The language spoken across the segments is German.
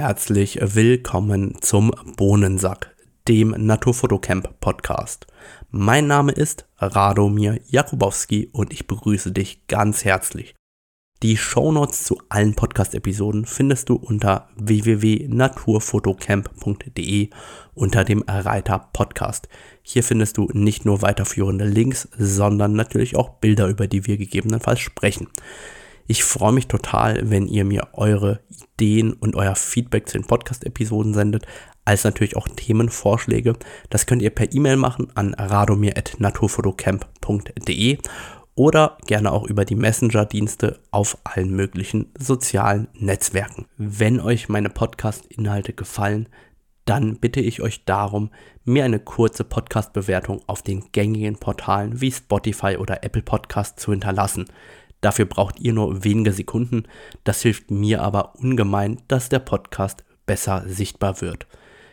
herzlich willkommen zum Bohnensack, dem Naturfotocamp Podcast. Mein Name ist Radomir Jakubowski und ich begrüße dich ganz herzlich. Die Shownotes zu allen Podcast-Episoden findest du unter www.naturfotocamp.de unter dem Reiter Podcast. Hier findest du nicht nur weiterführende Links, sondern natürlich auch Bilder, über die wir gegebenenfalls sprechen. Ich freue mich total, wenn ihr mir eure Ideen und euer Feedback zu den Podcast-Episoden sendet, als natürlich auch Themenvorschläge. Das könnt ihr per E-Mail machen an radomir.naturfotocamp.de oder gerne auch über die Messenger-Dienste auf allen möglichen sozialen Netzwerken. Wenn euch meine Podcast-Inhalte gefallen, dann bitte ich euch darum, mir eine kurze Podcast-Bewertung auf den gängigen Portalen wie Spotify oder Apple Podcast zu hinterlassen. Dafür braucht ihr nur wenige Sekunden, das hilft mir aber ungemein, dass der Podcast besser sichtbar wird.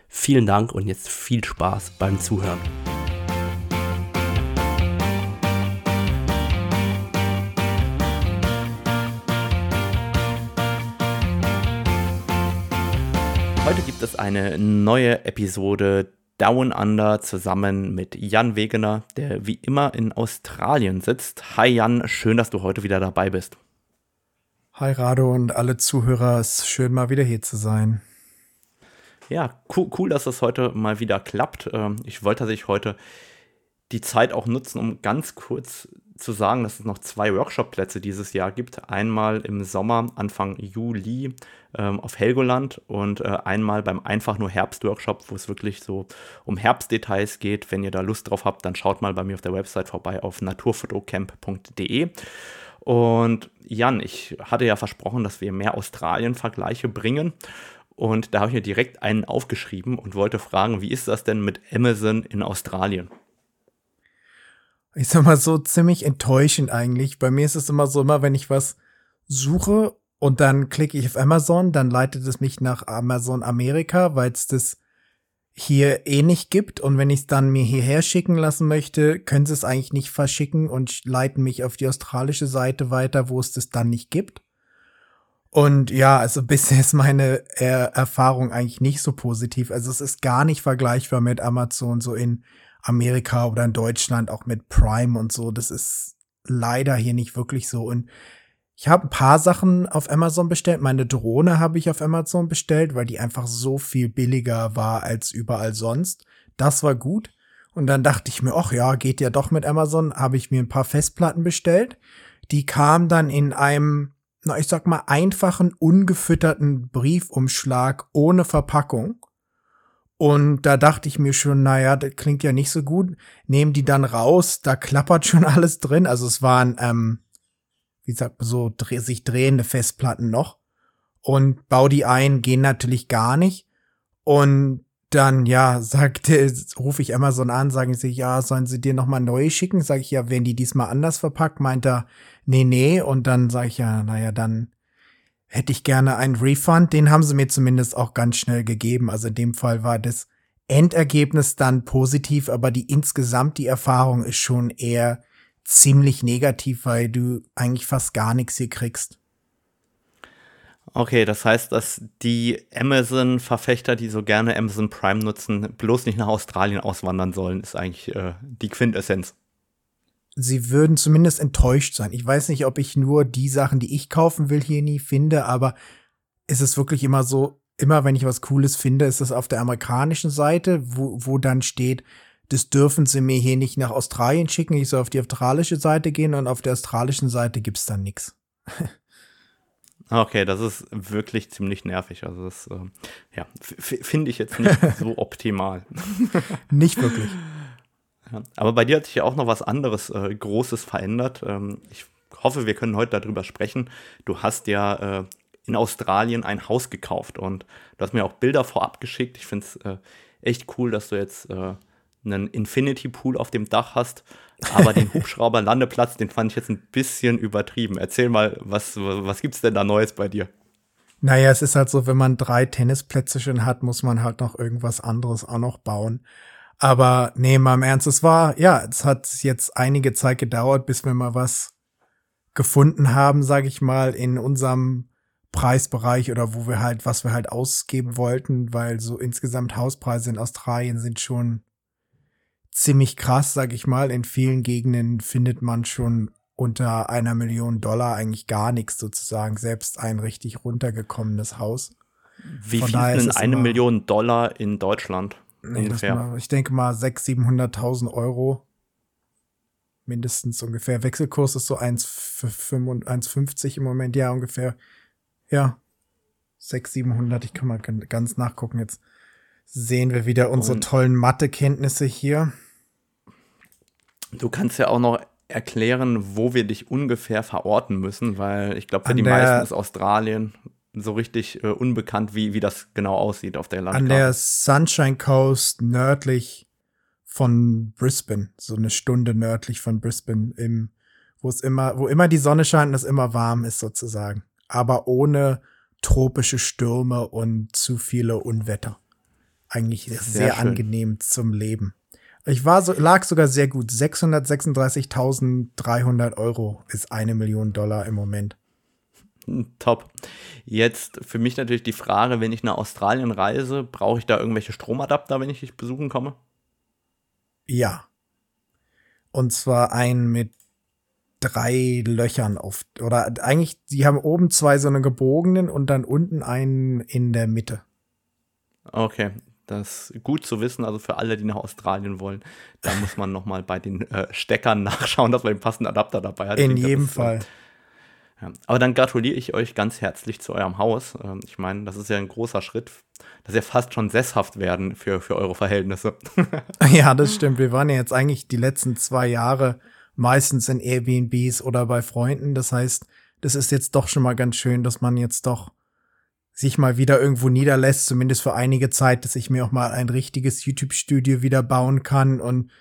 Vielen Dank und jetzt viel Spaß beim Zuhören. Heute gibt es eine neue Episode Down Under zusammen mit Jan Wegener, der wie immer in Australien sitzt. Hi Jan, schön, dass du heute wieder dabei bist. Hi Rado und alle Zuhörer, es ist schön mal wieder hier zu sein. Ja, cool, cool dass das heute mal wieder klappt. Ähm, ich wollte tatsächlich heute die Zeit auch nutzen, um ganz kurz zu sagen, dass es noch zwei Workshop-Plätze dieses Jahr gibt. Einmal im Sommer, Anfang Juli ähm, auf Helgoland und äh, einmal beim Einfach nur Herbst-Workshop, wo es wirklich so um Herbstdetails geht. Wenn ihr da Lust drauf habt, dann schaut mal bei mir auf der Website vorbei auf naturfotocamp.de. Und Jan, ich hatte ja versprochen, dass wir mehr Australien-Vergleiche bringen. Und da habe ich mir direkt einen aufgeschrieben und wollte fragen, wie ist das denn mit Amazon in Australien? Ich sag mal so, ziemlich enttäuschend eigentlich. Bei mir ist es immer so, immer wenn ich was suche und dann klicke ich auf Amazon, dann leitet es mich nach Amazon Amerika, weil es das hier eh nicht gibt. Und wenn ich es dann mir hierher schicken lassen möchte, können sie es eigentlich nicht verschicken und leiten mich auf die australische Seite weiter, wo es das dann nicht gibt. Und ja, also bisher ist meine äh, Erfahrung eigentlich nicht so positiv. Also es ist gar nicht vergleichbar mit Amazon so in Amerika oder in Deutschland auch mit Prime und so. Das ist leider hier nicht wirklich so. Und ich habe ein paar Sachen auf Amazon bestellt. Meine Drohne habe ich auf Amazon bestellt, weil die einfach so viel billiger war als überall sonst. Das war gut. Und dann dachte ich mir, ach ja, geht ja doch mit Amazon. Habe ich mir ein paar Festplatten bestellt. Die kamen dann in einem, na, ich sag mal, einfachen, ungefütterten Briefumschlag ohne Verpackung. Und da dachte ich mir schon, naja, das klingt ja nicht so gut. Nehmen die dann raus, da klappert schon alles drin. Also es waren, ähm, wie sagt man so, dreh, sich drehende Festplatten noch. Und bau die ein, gehen natürlich gar nicht. Und dann, ja, sagte, rufe ich Amazon an, sagen sie, ja, sollen sie dir nochmal neue schicken? Sag ich, ja, werden die diesmal anders verpackt? Meint er, nee, nee. Und dann sage ich, ja, naja, dann hätte ich gerne einen Refund. Den haben sie mir zumindest auch ganz schnell gegeben. Also in dem Fall war das Endergebnis dann positiv, aber die insgesamt die Erfahrung ist schon eher ziemlich negativ, weil du eigentlich fast gar nichts hier kriegst. Okay, das heißt, dass die Amazon-Verfechter, die so gerne Amazon Prime nutzen, bloß nicht nach Australien auswandern sollen, ist eigentlich äh, die Quintessenz sie würden zumindest enttäuscht sein. Ich weiß nicht, ob ich nur die Sachen, die ich kaufen will, hier nie finde, aber ist es wirklich immer so, immer wenn ich was Cooles finde, ist es auf der amerikanischen Seite, wo, wo dann steht, das dürfen sie mir hier nicht nach Australien schicken, ich soll auf die australische Seite gehen und auf der australischen Seite gibt's dann nichts. Okay, das ist wirklich ziemlich nervig. Also das, äh, ja, finde ich jetzt nicht so optimal. nicht wirklich. Ja, aber bei dir hat sich ja auch noch was anderes äh, Großes verändert. Ähm, ich hoffe, wir können heute darüber sprechen. Du hast ja äh, in Australien ein Haus gekauft und du hast mir auch Bilder vorab geschickt. Ich finde es äh, echt cool, dass du jetzt äh, einen Infinity Pool auf dem Dach hast. Aber den Hubschrauber-Landeplatz, den fand ich jetzt ein bisschen übertrieben. Erzähl mal, was, was gibt's denn da Neues bei dir? Naja, es ist halt so, wenn man drei Tennisplätze schon hat, muss man halt noch irgendwas anderes auch noch bauen. Aber nee, mal im Ernst, es war, ja, es hat jetzt einige Zeit gedauert, bis wir mal was gefunden haben, sag ich mal, in unserem Preisbereich oder wo wir halt, was wir halt ausgeben wollten, weil so insgesamt Hauspreise in Australien sind schon ziemlich krass, sag ich mal. In vielen Gegenden findet man schon unter einer Million Dollar eigentlich gar nichts sozusagen, selbst ein richtig runtergekommenes Haus. Wie Von viel sind eine Million Dollar in Deutschland? Ungefähr? Mal, ich denke mal 600.000, 700.000 Euro. Mindestens ungefähr. Wechselkurs ist so 1,50 im Moment, ja, ungefähr. Ja. 600, 700, ich kann mal ganz nachgucken. Jetzt sehen wir wieder unsere Und tollen Mathekenntnisse hier. Du kannst ja auch noch erklären, wo wir dich ungefähr verorten müssen, weil ich glaube, für An die meisten ist Australien so richtig äh, unbekannt, wie, wie das genau aussieht auf der Landkarte. An der Sunshine Coast nördlich von Brisbane, so eine Stunde nördlich von Brisbane, im, wo es immer, wo immer die Sonne scheint und es immer warm ist sozusagen. Aber ohne tropische Stürme und zu viele Unwetter. Eigentlich sehr, sehr angenehm zum Leben. Ich war so, lag sogar sehr gut. 636.300 Euro ist eine Million Dollar im Moment. Top. Jetzt für mich natürlich die Frage, wenn ich nach Australien reise, brauche ich da irgendwelche Stromadapter, wenn ich dich besuchen komme? Ja. Und zwar einen mit drei Löchern auf, oder eigentlich, die haben oben zwei so eine gebogenen und dann unten einen in der Mitte. Okay, das ist gut zu wissen, also für alle, die nach Australien wollen, da muss man nochmal bei den äh, Steckern nachschauen, dass man den passenden Adapter dabei hat. In jedem Fall. Ja. Aber dann gratuliere ich euch ganz herzlich zu eurem Haus. Ähm, ich meine, das ist ja ein großer Schritt, dass ihr fast schon sesshaft werden für, für eure Verhältnisse. ja, das stimmt. Wir waren ja jetzt eigentlich die letzten zwei Jahre meistens in Airbnbs oder bei Freunden. Das heißt, das ist jetzt doch schon mal ganz schön, dass man jetzt doch sich mal wieder irgendwo niederlässt, zumindest für einige Zeit, dass ich mir auch mal ein richtiges YouTube-Studio wieder bauen kann. Und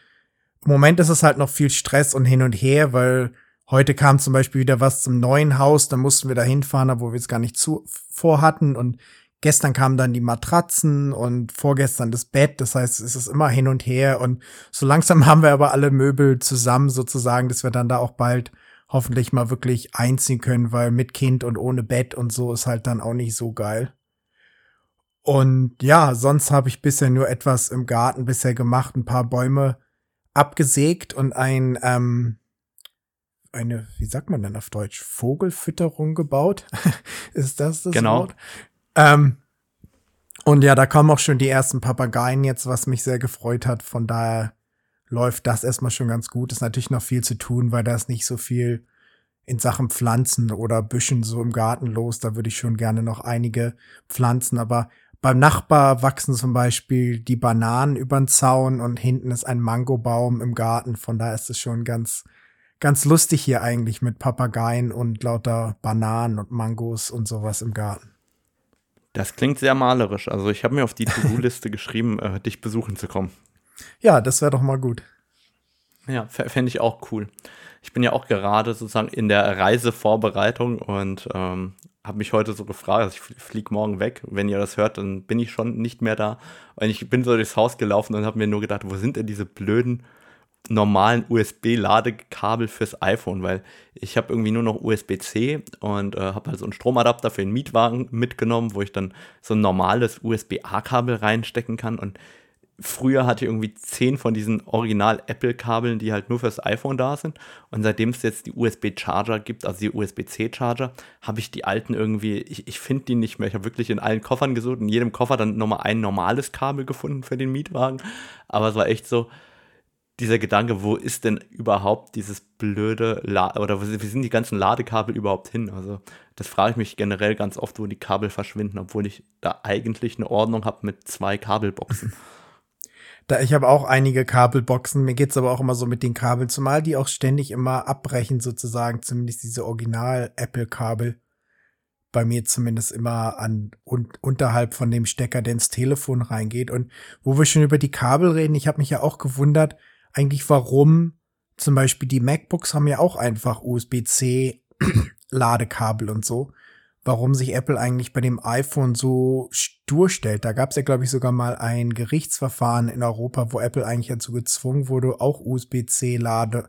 im Moment ist es halt noch viel Stress und hin und her, weil heute kam zum Beispiel wieder was zum neuen Haus, da mussten wir da hinfahren, obwohl wir es gar nicht zu vorhatten. Und gestern kamen dann die Matratzen und vorgestern das Bett. Das heißt, es ist immer hin und her. Und so langsam haben wir aber alle Möbel zusammen sozusagen, dass wir dann da auch bald hoffentlich mal wirklich einziehen können, weil mit Kind und ohne Bett und so ist halt dann auch nicht so geil. Und ja, sonst habe ich bisher nur etwas im Garten bisher gemacht, ein paar Bäume abgesägt und ein ähm, eine, wie sagt man denn auf Deutsch, Vogelfütterung gebaut. ist das das genau. Wort? Ähm, und ja, da kommen auch schon die ersten Papageien jetzt, was mich sehr gefreut hat. Von daher läuft das erstmal schon ganz gut. Ist natürlich noch viel zu tun, weil da ist nicht so viel in Sachen Pflanzen oder Büschen so im Garten los. Da würde ich schon gerne noch einige pflanzen. Aber beim Nachbar wachsen zum Beispiel die Bananen über den Zaun und hinten ist ein Mangobaum im Garten. Von daher ist es schon ganz, ganz lustig hier eigentlich mit Papageien und lauter Bananen und Mangos und sowas im Garten. Das klingt sehr malerisch. Also ich habe mir auf die To-Do-Liste geschrieben, äh, dich besuchen zu kommen. Ja, das wäre doch mal gut. Ja, fände ich auch cool. Ich bin ja auch gerade sozusagen in der Reisevorbereitung und ähm, habe mich heute so gefragt, also ich fliege morgen weg. Wenn ihr das hört, dann bin ich schon nicht mehr da. Und ich bin so durchs Haus gelaufen und habe mir nur gedacht, wo sind denn diese blöden normalen USB-Ladekabel fürs iPhone? Weil ich habe irgendwie nur noch USB-C und äh, habe halt so einen Stromadapter für den Mietwagen mitgenommen, wo ich dann so ein normales USB-A-Kabel reinstecken kann und früher hatte ich irgendwie zehn von diesen Original-Apple-Kabeln, die halt nur fürs iPhone da sind. Und seitdem es jetzt die USB-Charger gibt, also die USB-C-Charger, habe ich die alten irgendwie, ich, ich finde die nicht mehr. Ich habe wirklich in allen Koffern gesucht, in jedem Koffer dann nochmal ein normales Kabel gefunden für den Mietwagen. Aber es war echt so, dieser Gedanke, wo ist denn überhaupt dieses blöde, La oder wie sind die ganzen Ladekabel überhaupt hin? Also das frage ich mich generell ganz oft, wo die Kabel verschwinden, obwohl ich da eigentlich eine Ordnung habe mit zwei Kabelboxen. Da ich habe auch einige Kabelboxen, mir geht's aber auch immer so mit den Kabeln, zumal die auch ständig immer abbrechen sozusagen, zumindest diese Original Apple Kabel. Bei mir zumindest immer an un, unterhalb von dem Stecker, der ins Telefon reingeht. Und wo wir schon über die Kabel reden, ich habe mich ja auch gewundert, eigentlich warum? Zum Beispiel die MacBooks haben ja auch einfach USB-C Ladekabel und so. Warum sich Apple eigentlich bei dem iPhone so stur stellt. Da gab es ja, glaube ich, sogar mal ein Gerichtsverfahren in Europa, wo Apple eigentlich dazu gezwungen wurde, auch USB-C-Lade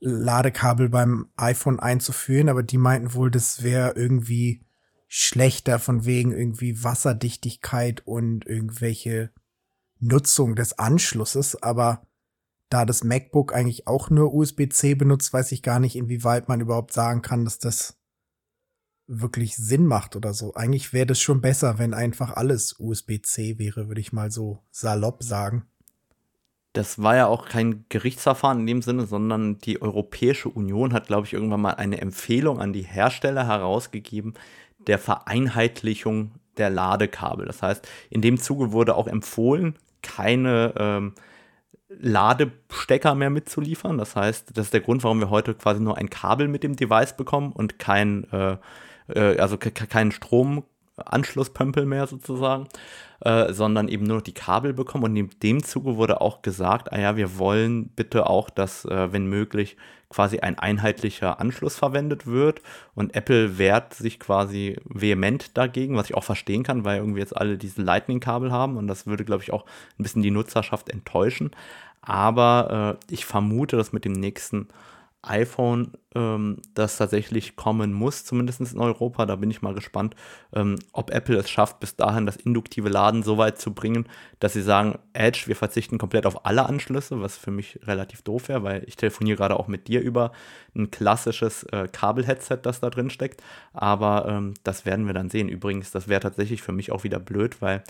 Ladekabel beim iPhone einzuführen, aber die meinten wohl, das wäre irgendwie schlechter von wegen irgendwie Wasserdichtigkeit und irgendwelche Nutzung des Anschlusses, aber da das MacBook eigentlich auch nur USB-C benutzt, weiß ich gar nicht, inwieweit man überhaupt sagen kann, dass das wirklich Sinn macht oder so. Eigentlich wäre das schon besser, wenn einfach alles USB-C wäre, würde ich mal so salopp sagen. Das war ja auch kein Gerichtsverfahren in dem Sinne, sondern die Europäische Union hat, glaube ich, irgendwann mal eine Empfehlung an die Hersteller herausgegeben der Vereinheitlichung der Ladekabel. Das heißt, in dem Zuge wurde auch empfohlen, keine ähm, Ladestecker mehr mitzuliefern. Das heißt, das ist der Grund, warum wir heute quasi nur ein Kabel mit dem Device bekommen und kein, äh, äh, also keinen Stromanschlusspömpel mehr sozusagen, äh, sondern eben nur die Kabel bekommen. Und in dem Zuge wurde auch gesagt, ah ja, wir wollen bitte auch, dass, äh, wenn möglich, quasi ein einheitlicher Anschluss verwendet wird. Und Apple wehrt sich quasi vehement dagegen, was ich auch verstehen kann, weil irgendwie jetzt alle diese Lightning-Kabel haben und das würde, glaube ich, auch ein bisschen die Nutzerschaft enttäuschen. Aber äh, ich vermute, dass mit dem nächsten iPhone ähm, das tatsächlich kommen muss, zumindest in Europa. Da bin ich mal gespannt, ähm, ob Apple es schafft, bis dahin das induktive Laden so weit zu bringen, dass sie sagen, Edge, wir verzichten komplett auf alle Anschlüsse, was für mich relativ doof wäre, weil ich telefoniere gerade auch mit dir über ein klassisches äh, Kabel-Headset, das da drin steckt. Aber ähm, das werden wir dann sehen. Übrigens, das wäre tatsächlich für mich auch wieder blöd, weil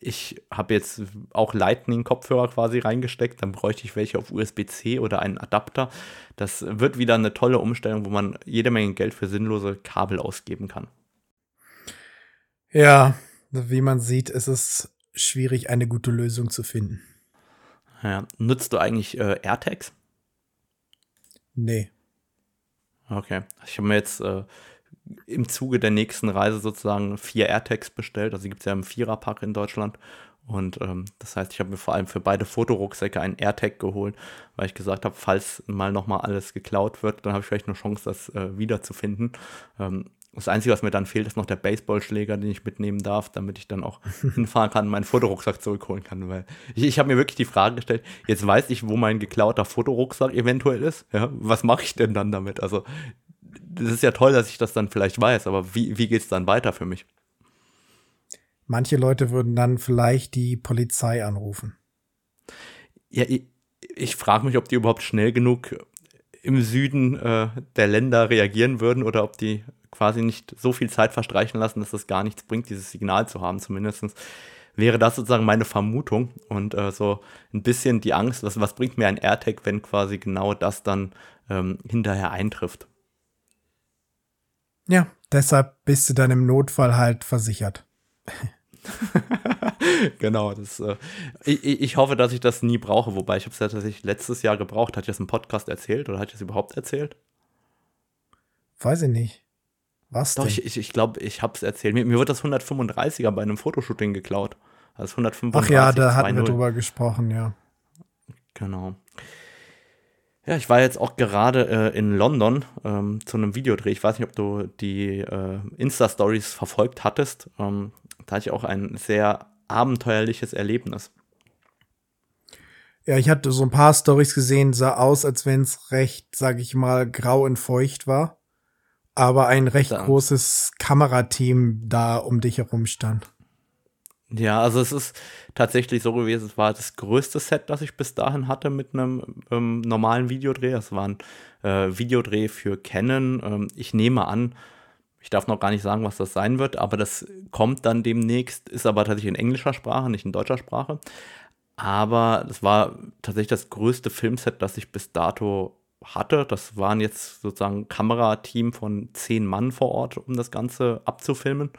ich habe jetzt auch Lightning-Kopfhörer quasi reingesteckt, dann bräuchte ich welche auf USB-C oder einen Adapter. Das wird wieder eine tolle Umstellung, wo man jede Menge Geld für sinnlose Kabel ausgeben kann. Ja, wie man sieht, ist es schwierig, eine gute Lösung zu finden. Ja, nutzt du eigentlich äh, AirTags? Nee. Okay. Ich habe mir jetzt äh, im Zuge der nächsten Reise sozusagen vier AirTags bestellt. Also gibt es ja im Viererpack in Deutschland. Und ähm, das heißt, ich habe mir vor allem für beide Fotorucksäcke einen AirTag geholt, weil ich gesagt habe, falls mal nochmal alles geklaut wird, dann habe ich vielleicht eine Chance, das äh, wiederzufinden. Ähm, das Einzige, was mir dann fehlt, ist noch der Baseballschläger, den ich mitnehmen darf, damit ich dann auch hinfahren kann und meinen Fotorucksack zurückholen kann. Weil ich, ich habe mir wirklich die Frage gestellt, jetzt weiß ich, wo mein geklauter Fotorucksack eventuell ist. Ja, was mache ich denn dann damit? Also das ist ja toll, dass ich das dann vielleicht weiß, aber wie, wie geht es dann weiter für mich? Manche Leute würden dann vielleicht die Polizei anrufen. Ja, ich, ich frage mich, ob die überhaupt schnell genug im Süden äh, der Länder reagieren würden oder ob die quasi nicht so viel Zeit verstreichen lassen, dass das gar nichts bringt, dieses Signal zu haben. Zumindest wäre das sozusagen meine Vermutung und äh, so ein bisschen die Angst, was, was bringt mir ein AirTag, wenn quasi genau das dann ähm, hinterher eintrifft. Ja, deshalb bist du dann im Notfall halt versichert. genau, das, äh, ich, ich, hoffe, dass ich das nie brauche, wobei ich habe es ja tatsächlich letztes Jahr gebraucht. Hat ich das im Podcast erzählt oder hat ich das überhaupt erzählt? Weiß ich nicht. Was Doch, denn? ich, ich, ich glaube, ich habe es erzählt. Mir, mir wird das 135er bei einem Fotoshooting geklaut. Also 135. Ach ja, da hatten wir drüber gesprochen, ja. Genau. Ja, ich war jetzt auch gerade äh, in London ähm, zu einem Videodreh. Ich weiß nicht, ob du die äh, Insta-Stories verfolgt hattest. Ähm, da hatte ich auch ein sehr abenteuerliches Erlebnis. Ja, ich hatte so ein paar Stories gesehen, sah aus, als wenn es recht, sag ich mal, grau und feucht war. Aber ein recht da. großes Kamerateam da um dich herum stand. Ja, also es ist tatsächlich so gewesen, es war das größte Set, das ich bis dahin hatte mit einem ähm, normalen Videodreh. Es war ein äh, Videodreh für Canon. Ähm, ich nehme an, ich darf noch gar nicht sagen, was das sein wird, aber das kommt dann demnächst, ist aber tatsächlich in englischer Sprache, nicht in deutscher Sprache. Aber das war tatsächlich das größte Filmset, das ich bis dato hatte. Das waren jetzt sozusagen Kamerateam von zehn Mann vor Ort, um das Ganze abzufilmen.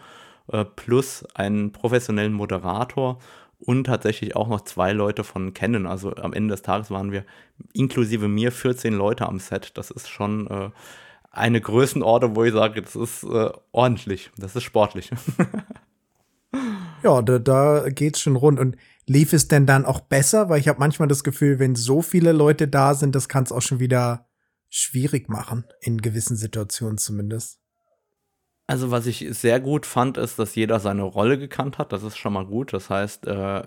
Äh, plus einen professionellen Moderator und tatsächlich auch noch zwei Leute von Canon. Also am Ende des Tages waren wir inklusive mir 14 Leute am Set. Das ist schon äh, eine Größenordnung, wo ich sage, das ist äh, ordentlich, das ist sportlich. ja, da, da geht's schon rund. Und lief es denn dann auch besser? Weil ich habe manchmal das Gefühl, wenn so viele Leute da sind, das kann es auch schon wieder schwierig machen, in gewissen Situationen zumindest. Also was ich sehr gut fand, ist, dass jeder seine Rolle gekannt hat. Das ist schon mal gut. Das heißt, äh,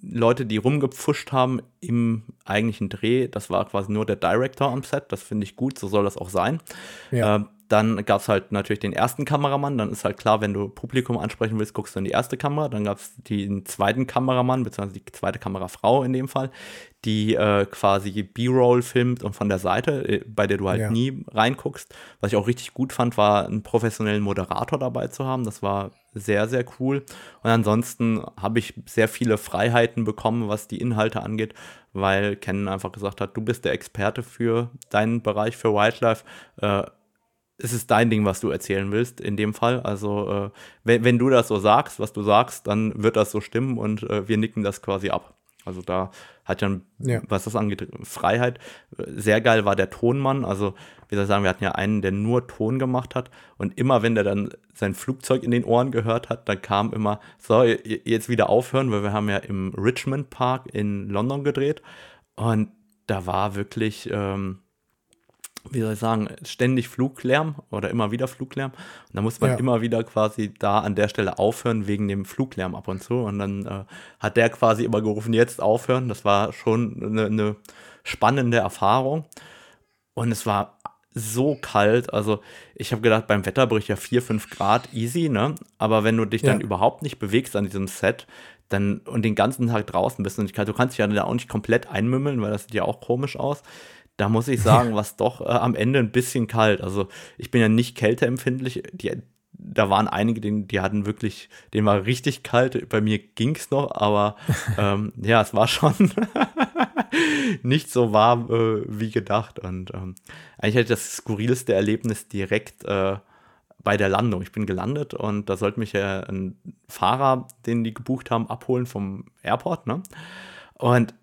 Leute, die rumgepfuscht haben im eigentlichen Dreh, das war quasi nur der Director am Set. Das finde ich gut. So soll das auch sein. Ja. Äh, dann gab es halt natürlich den ersten Kameramann. Dann ist halt klar, wenn du Publikum ansprechen willst, guckst du in die erste Kamera. Dann gab es den zweiten Kameramann, beziehungsweise die zweite Kamerafrau in dem Fall, die äh, quasi B-Roll filmt und von der Seite, äh, bei der du halt ja. nie reinguckst. Was ich auch richtig gut fand, war einen professionellen Moderator dabei zu haben. Das war sehr, sehr cool. Und ansonsten habe ich sehr viele Freiheiten bekommen, was die Inhalte angeht, weil Ken einfach gesagt hat, du bist der Experte für deinen Bereich, für Wildlife. Äh, es ist dein Ding, was du erzählen willst, in dem Fall. Also, äh, wenn, wenn, du das so sagst, was du sagst, dann wird das so stimmen und äh, wir nicken das quasi ab. Also da hat ja, ja, was das angeht, Freiheit. Sehr geil war der Tonmann. Also, wie soll ich sagen, wir hatten ja einen, der nur Ton gemacht hat. Und immer, wenn der dann sein Flugzeug in den Ohren gehört hat, dann kam immer, so, jetzt wieder aufhören, weil wir haben ja im Richmond Park in London gedreht. Und da war wirklich, ähm, wie soll ich sagen, ständig Fluglärm oder immer wieder Fluglärm. Und da muss man ja. immer wieder quasi da an der Stelle aufhören wegen dem Fluglärm ab und zu. Und dann äh, hat der quasi immer gerufen, jetzt aufhören. Das war schon eine, eine spannende Erfahrung. Und es war so kalt. Also ich habe gedacht, beim Wetterbericht ja 4, 5 Grad easy, ne? Aber wenn du dich ja. dann überhaupt nicht bewegst an diesem Set, dann und den ganzen Tag draußen bist und ich, du kannst dich ja dann auch nicht komplett einmümmeln, weil das sieht ja auch komisch aus da muss ich sagen, was doch äh, am Ende ein bisschen kalt. Also ich bin ja nicht kälteempfindlich. Die, da waren einige, die, die hatten wirklich, denen war richtig kalt. Bei mir ging es noch, aber ähm, ja, es war schon nicht so warm äh, wie gedacht. Und ähm, eigentlich hatte ich das skurrilste Erlebnis direkt äh, bei der Landung. Ich bin gelandet und da sollte mich ja ein Fahrer, den die gebucht haben, abholen vom Airport. Ne? Und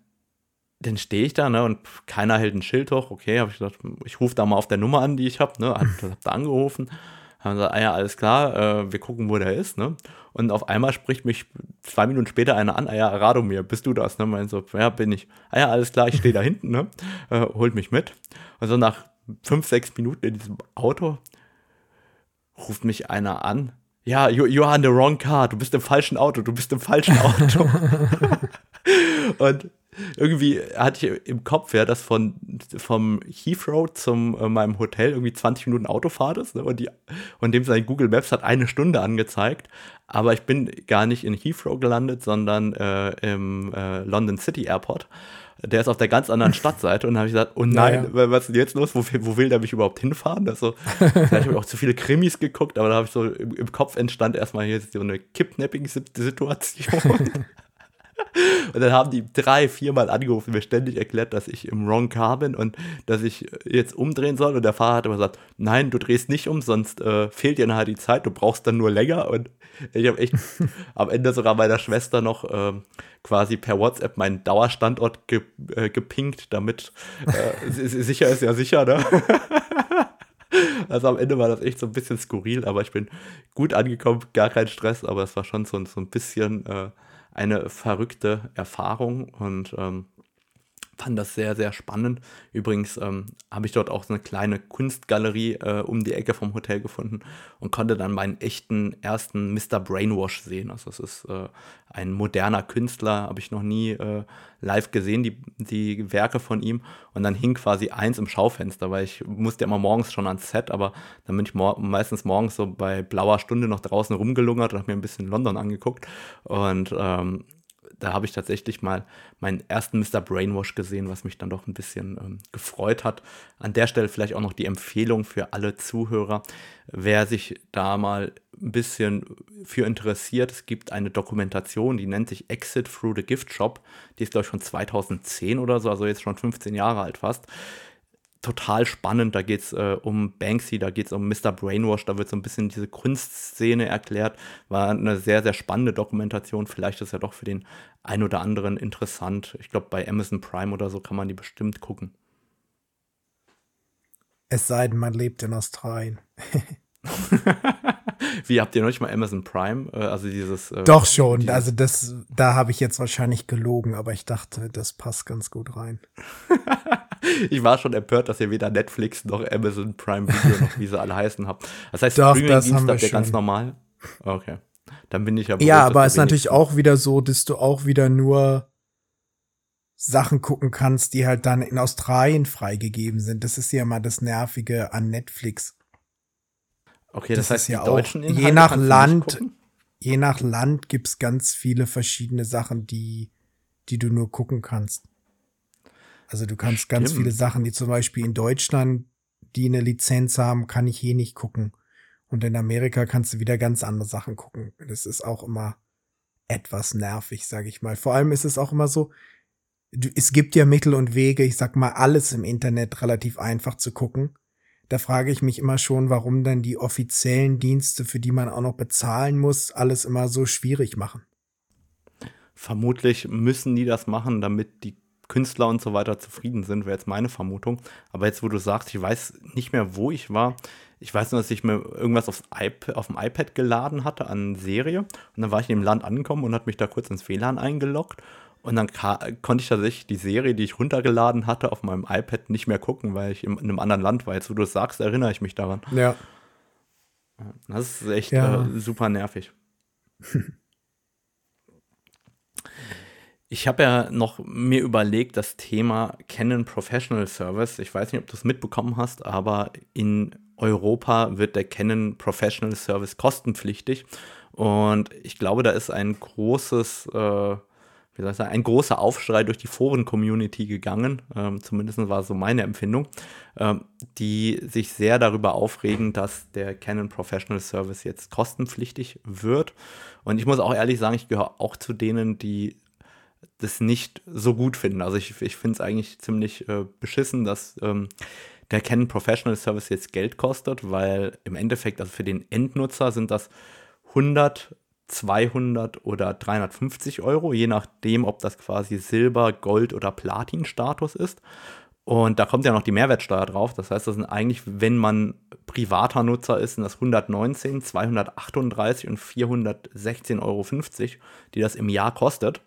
dann stehe ich da, ne, und keiner hält ein Schild hoch. Okay, habe ich gedacht, ich rufe da mal auf der Nummer an, die ich habe, ne, hab, hab da angerufen. Haben gesagt, ah ja, alles klar, äh, wir gucken, wo der ist, ne. Und auf einmal spricht mich zwei Minuten später einer an, ah ja, Radomir, bist du das, ne? Meint so, ja, bin ich. Ah ja, alles klar, ich stehe da hinten, ne, äh, holt mich mit. Und so nach fünf, sechs Minuten in diesem Auto ruft mich einer an. Ja, you, you are in the wrong car, du bist im falschen Auto, du bist im falschen Auto. und irgendwie hatte ich im Kopf ja, dass von vom Heathrow zum äh, meinem Hotel irgendwie 20 Minuten Autofahrt ist. Ne? Und, die, und dem sein Google Maps hat eine Stunde angezeigt. Aber ich bin gar nicht in Heathrow gelandet, sondern äh, im äh, London City Airport. Der ist auf der ganz anderen Stadtseite und dann habe ich gesagt, oh nein, ja, ja. was ist denn jetzt los? Wo, wo, will der mich überhaupt hinfahren? Also, da habe ich auch zu viele Krimis geguckt, aber da habe ich so im, im Kopf entstand erstmal hier so eine Kidnapping-Situation. Und dann haben die drei, viermal angerufen, mir ständig erklärt, dass ich im Wrong Car bin und dass ich jetzt umdrehen soll. Und der Fahrer hat aber gesagt, nein, du drehst nicht um, sonst äh, fehlt dir nachher die Zeit, du brauchst dann nur länger. Und ich habe echt am Ende sogar meiner Schwester noch äh, quasi per WhatsApp meinen Dauerstandort ge äh, gepinkt, damit äh, sicher ist ja sicher, ne? Also am Ende war das echt so ein bisschen skurril, aber ich bin gut angekommen, gar kein Stress, aber es war schon so, so ein bisschen äh, eine verrückte Erfahrung und ähm, fand das sehr, sehr spannend. Übrigens ähm, habe ich dort auch so eine kleine Kunstgalerie äh, um die Ecke vom Hotel gefunden und konnte dann meinen echten ersten Mr. Brainwash sehen. Also es ist äh, ein moderner Künstler, habe ich noch nie äh, live gesehen, die, die Werke von ihm. Und dann hing quasi eins im Schaufenster, weil ich musste immer morgens schon ans Set, aber dann bin ich mor meistens morgens so bei blauer Stunde noch draußen rumgelungert und habe mir ein bisschen London angeguckt. Und ähm, da habe ich tatsächlich mal meinen ersten Mr. Brainwash gesehen, was mich dann doch ein bisschen ähm, gefreut hat. An der Stelle vielleicht auch noch die Empfehlung für alle Zuhörer, wer sich da mal ein bisschen für interessiert. Es gibt eine Dokumentation, die nennt sich Exit Through the Gift Shop. Die ist, glaube ich, von 2010 oder so, also jetzt schon 15 Jahre alt fast total spannend. Da geht es äh, um Banksy, da geht es um Mr. Brainwash, da wird so ein bisschen diese Kunstszene erklärt. War eine sehr, sehr spannende Dokumentation. Vielleicht ist ja doch für den ein oder anderen interessant. Ich glaube, bei Amazon Prime oder so kann man die bestimmt gucken. Es sei denn, man lebt in Australien. Wie habt ihr noch nicht mal Amazon Prime? Äh, also dieses. Äh, Doch schon. Dieses also das, da habe ich jetzt wahrscheinlich gelogen, aber ich dachte, das passt ganz gut rein. ich war schon empört, dass ihr weder Netflix noch Amazon Prime Video noch wie sie alle heißen habt. Das heißt, Streaming-Dienst habt ihr ganz normal. Okay. Dann bin ich ja. Ja, aber es ist natürlich auch wieder so, dass du auch wieder nur Sachen gucken kannst, die halt dann in Australien freigegeben sind. Das ist ja immer das Nervige an Netflix. Okay, das, das heißt, ja auch, je nach Land, je nach Land gibt's ganz viele verschiedene Sachen, die, die du nur gucken kannst. Also du kannst Stimmt. ganz viele Sachen, die zum Beispiel in Deutschland, die eine Lizenz haben, kann ich hier nicht gucken. Und in Amerika kannst du wieder ganz andere Sachen gucken. Das ist auch immer etwas nervig, sage ich mal. Vor allem ist es auch immer so, du, es gibt ja Mittel und Wege, ich sag mal, alles im Internet relativ einfach zu gucken. Da frage ich mich immer schon, warum dann die offiziellen Dienste, für die man auch noch bezahlen muss, alles immer so schwierig machen. Vermutlich müssen die das machen, damit die Künstler und so weiter zufrieden sind, wäre jetzt meine Vermutung. Aber jetzt, wo du sagst, ich weiß nicht mehr, wo ich war. Ich weiß nur, dass ich mir irgendwas aufs iP auf dem iPad geladen hatte an Serie. Und dann war ich in dem Land angekommen und hat mich da kurz ins WLAN eingeloggt. Und dann konnte ich tatsächlich die Serie, die ich runtergeladen hatte, auf meinem iPad nicht mehr gucken, weil ich in, in einem anderen Land war. Jetzt, wo du es sagst, erinnere ich mich daran. Ja. Das ist echt ja. äh, super nervig. Ich habe ja noch mir überlegt, das Thema Canon Professional Service. Ich weiß nicht, ob du es mitbekommen hast, aber in Europa wird der Canon Professional Service kostenpflichtig. Und ich glaube, da ist ein großes, äh, wie soll ich sagen, ein großer Aufschrei durch die Foren-Community gegangen. Ähm, zumindest war so meine Empfindung, ähm, die sich sehr darüber aufregen, dass der Canon Professional Service jetzt kostenpflichtig wird. Und ich muss auch ehrlich sagen, ich gehöre auch zu denen, die das nicht so gut finden. Also ich, ich finde es eigentlich ziemlich äh, beschissen, dass ähm, der Canon Professional Service jetzt Geld kostet, weil im Endeffekt, also für den Endnutzer sind das 100, 200 oder 350 Euro, je nachdem, ob das quasi Silber, Gold oder Platin-Status ist. Und da kommt ja noch die Mehrwertsteuer drauf. Das heißt, das sind eigentlich, wenn man privater Nutzer ist, sind das 119, 238 und 416,50 Euro, die das im Jahr kostet.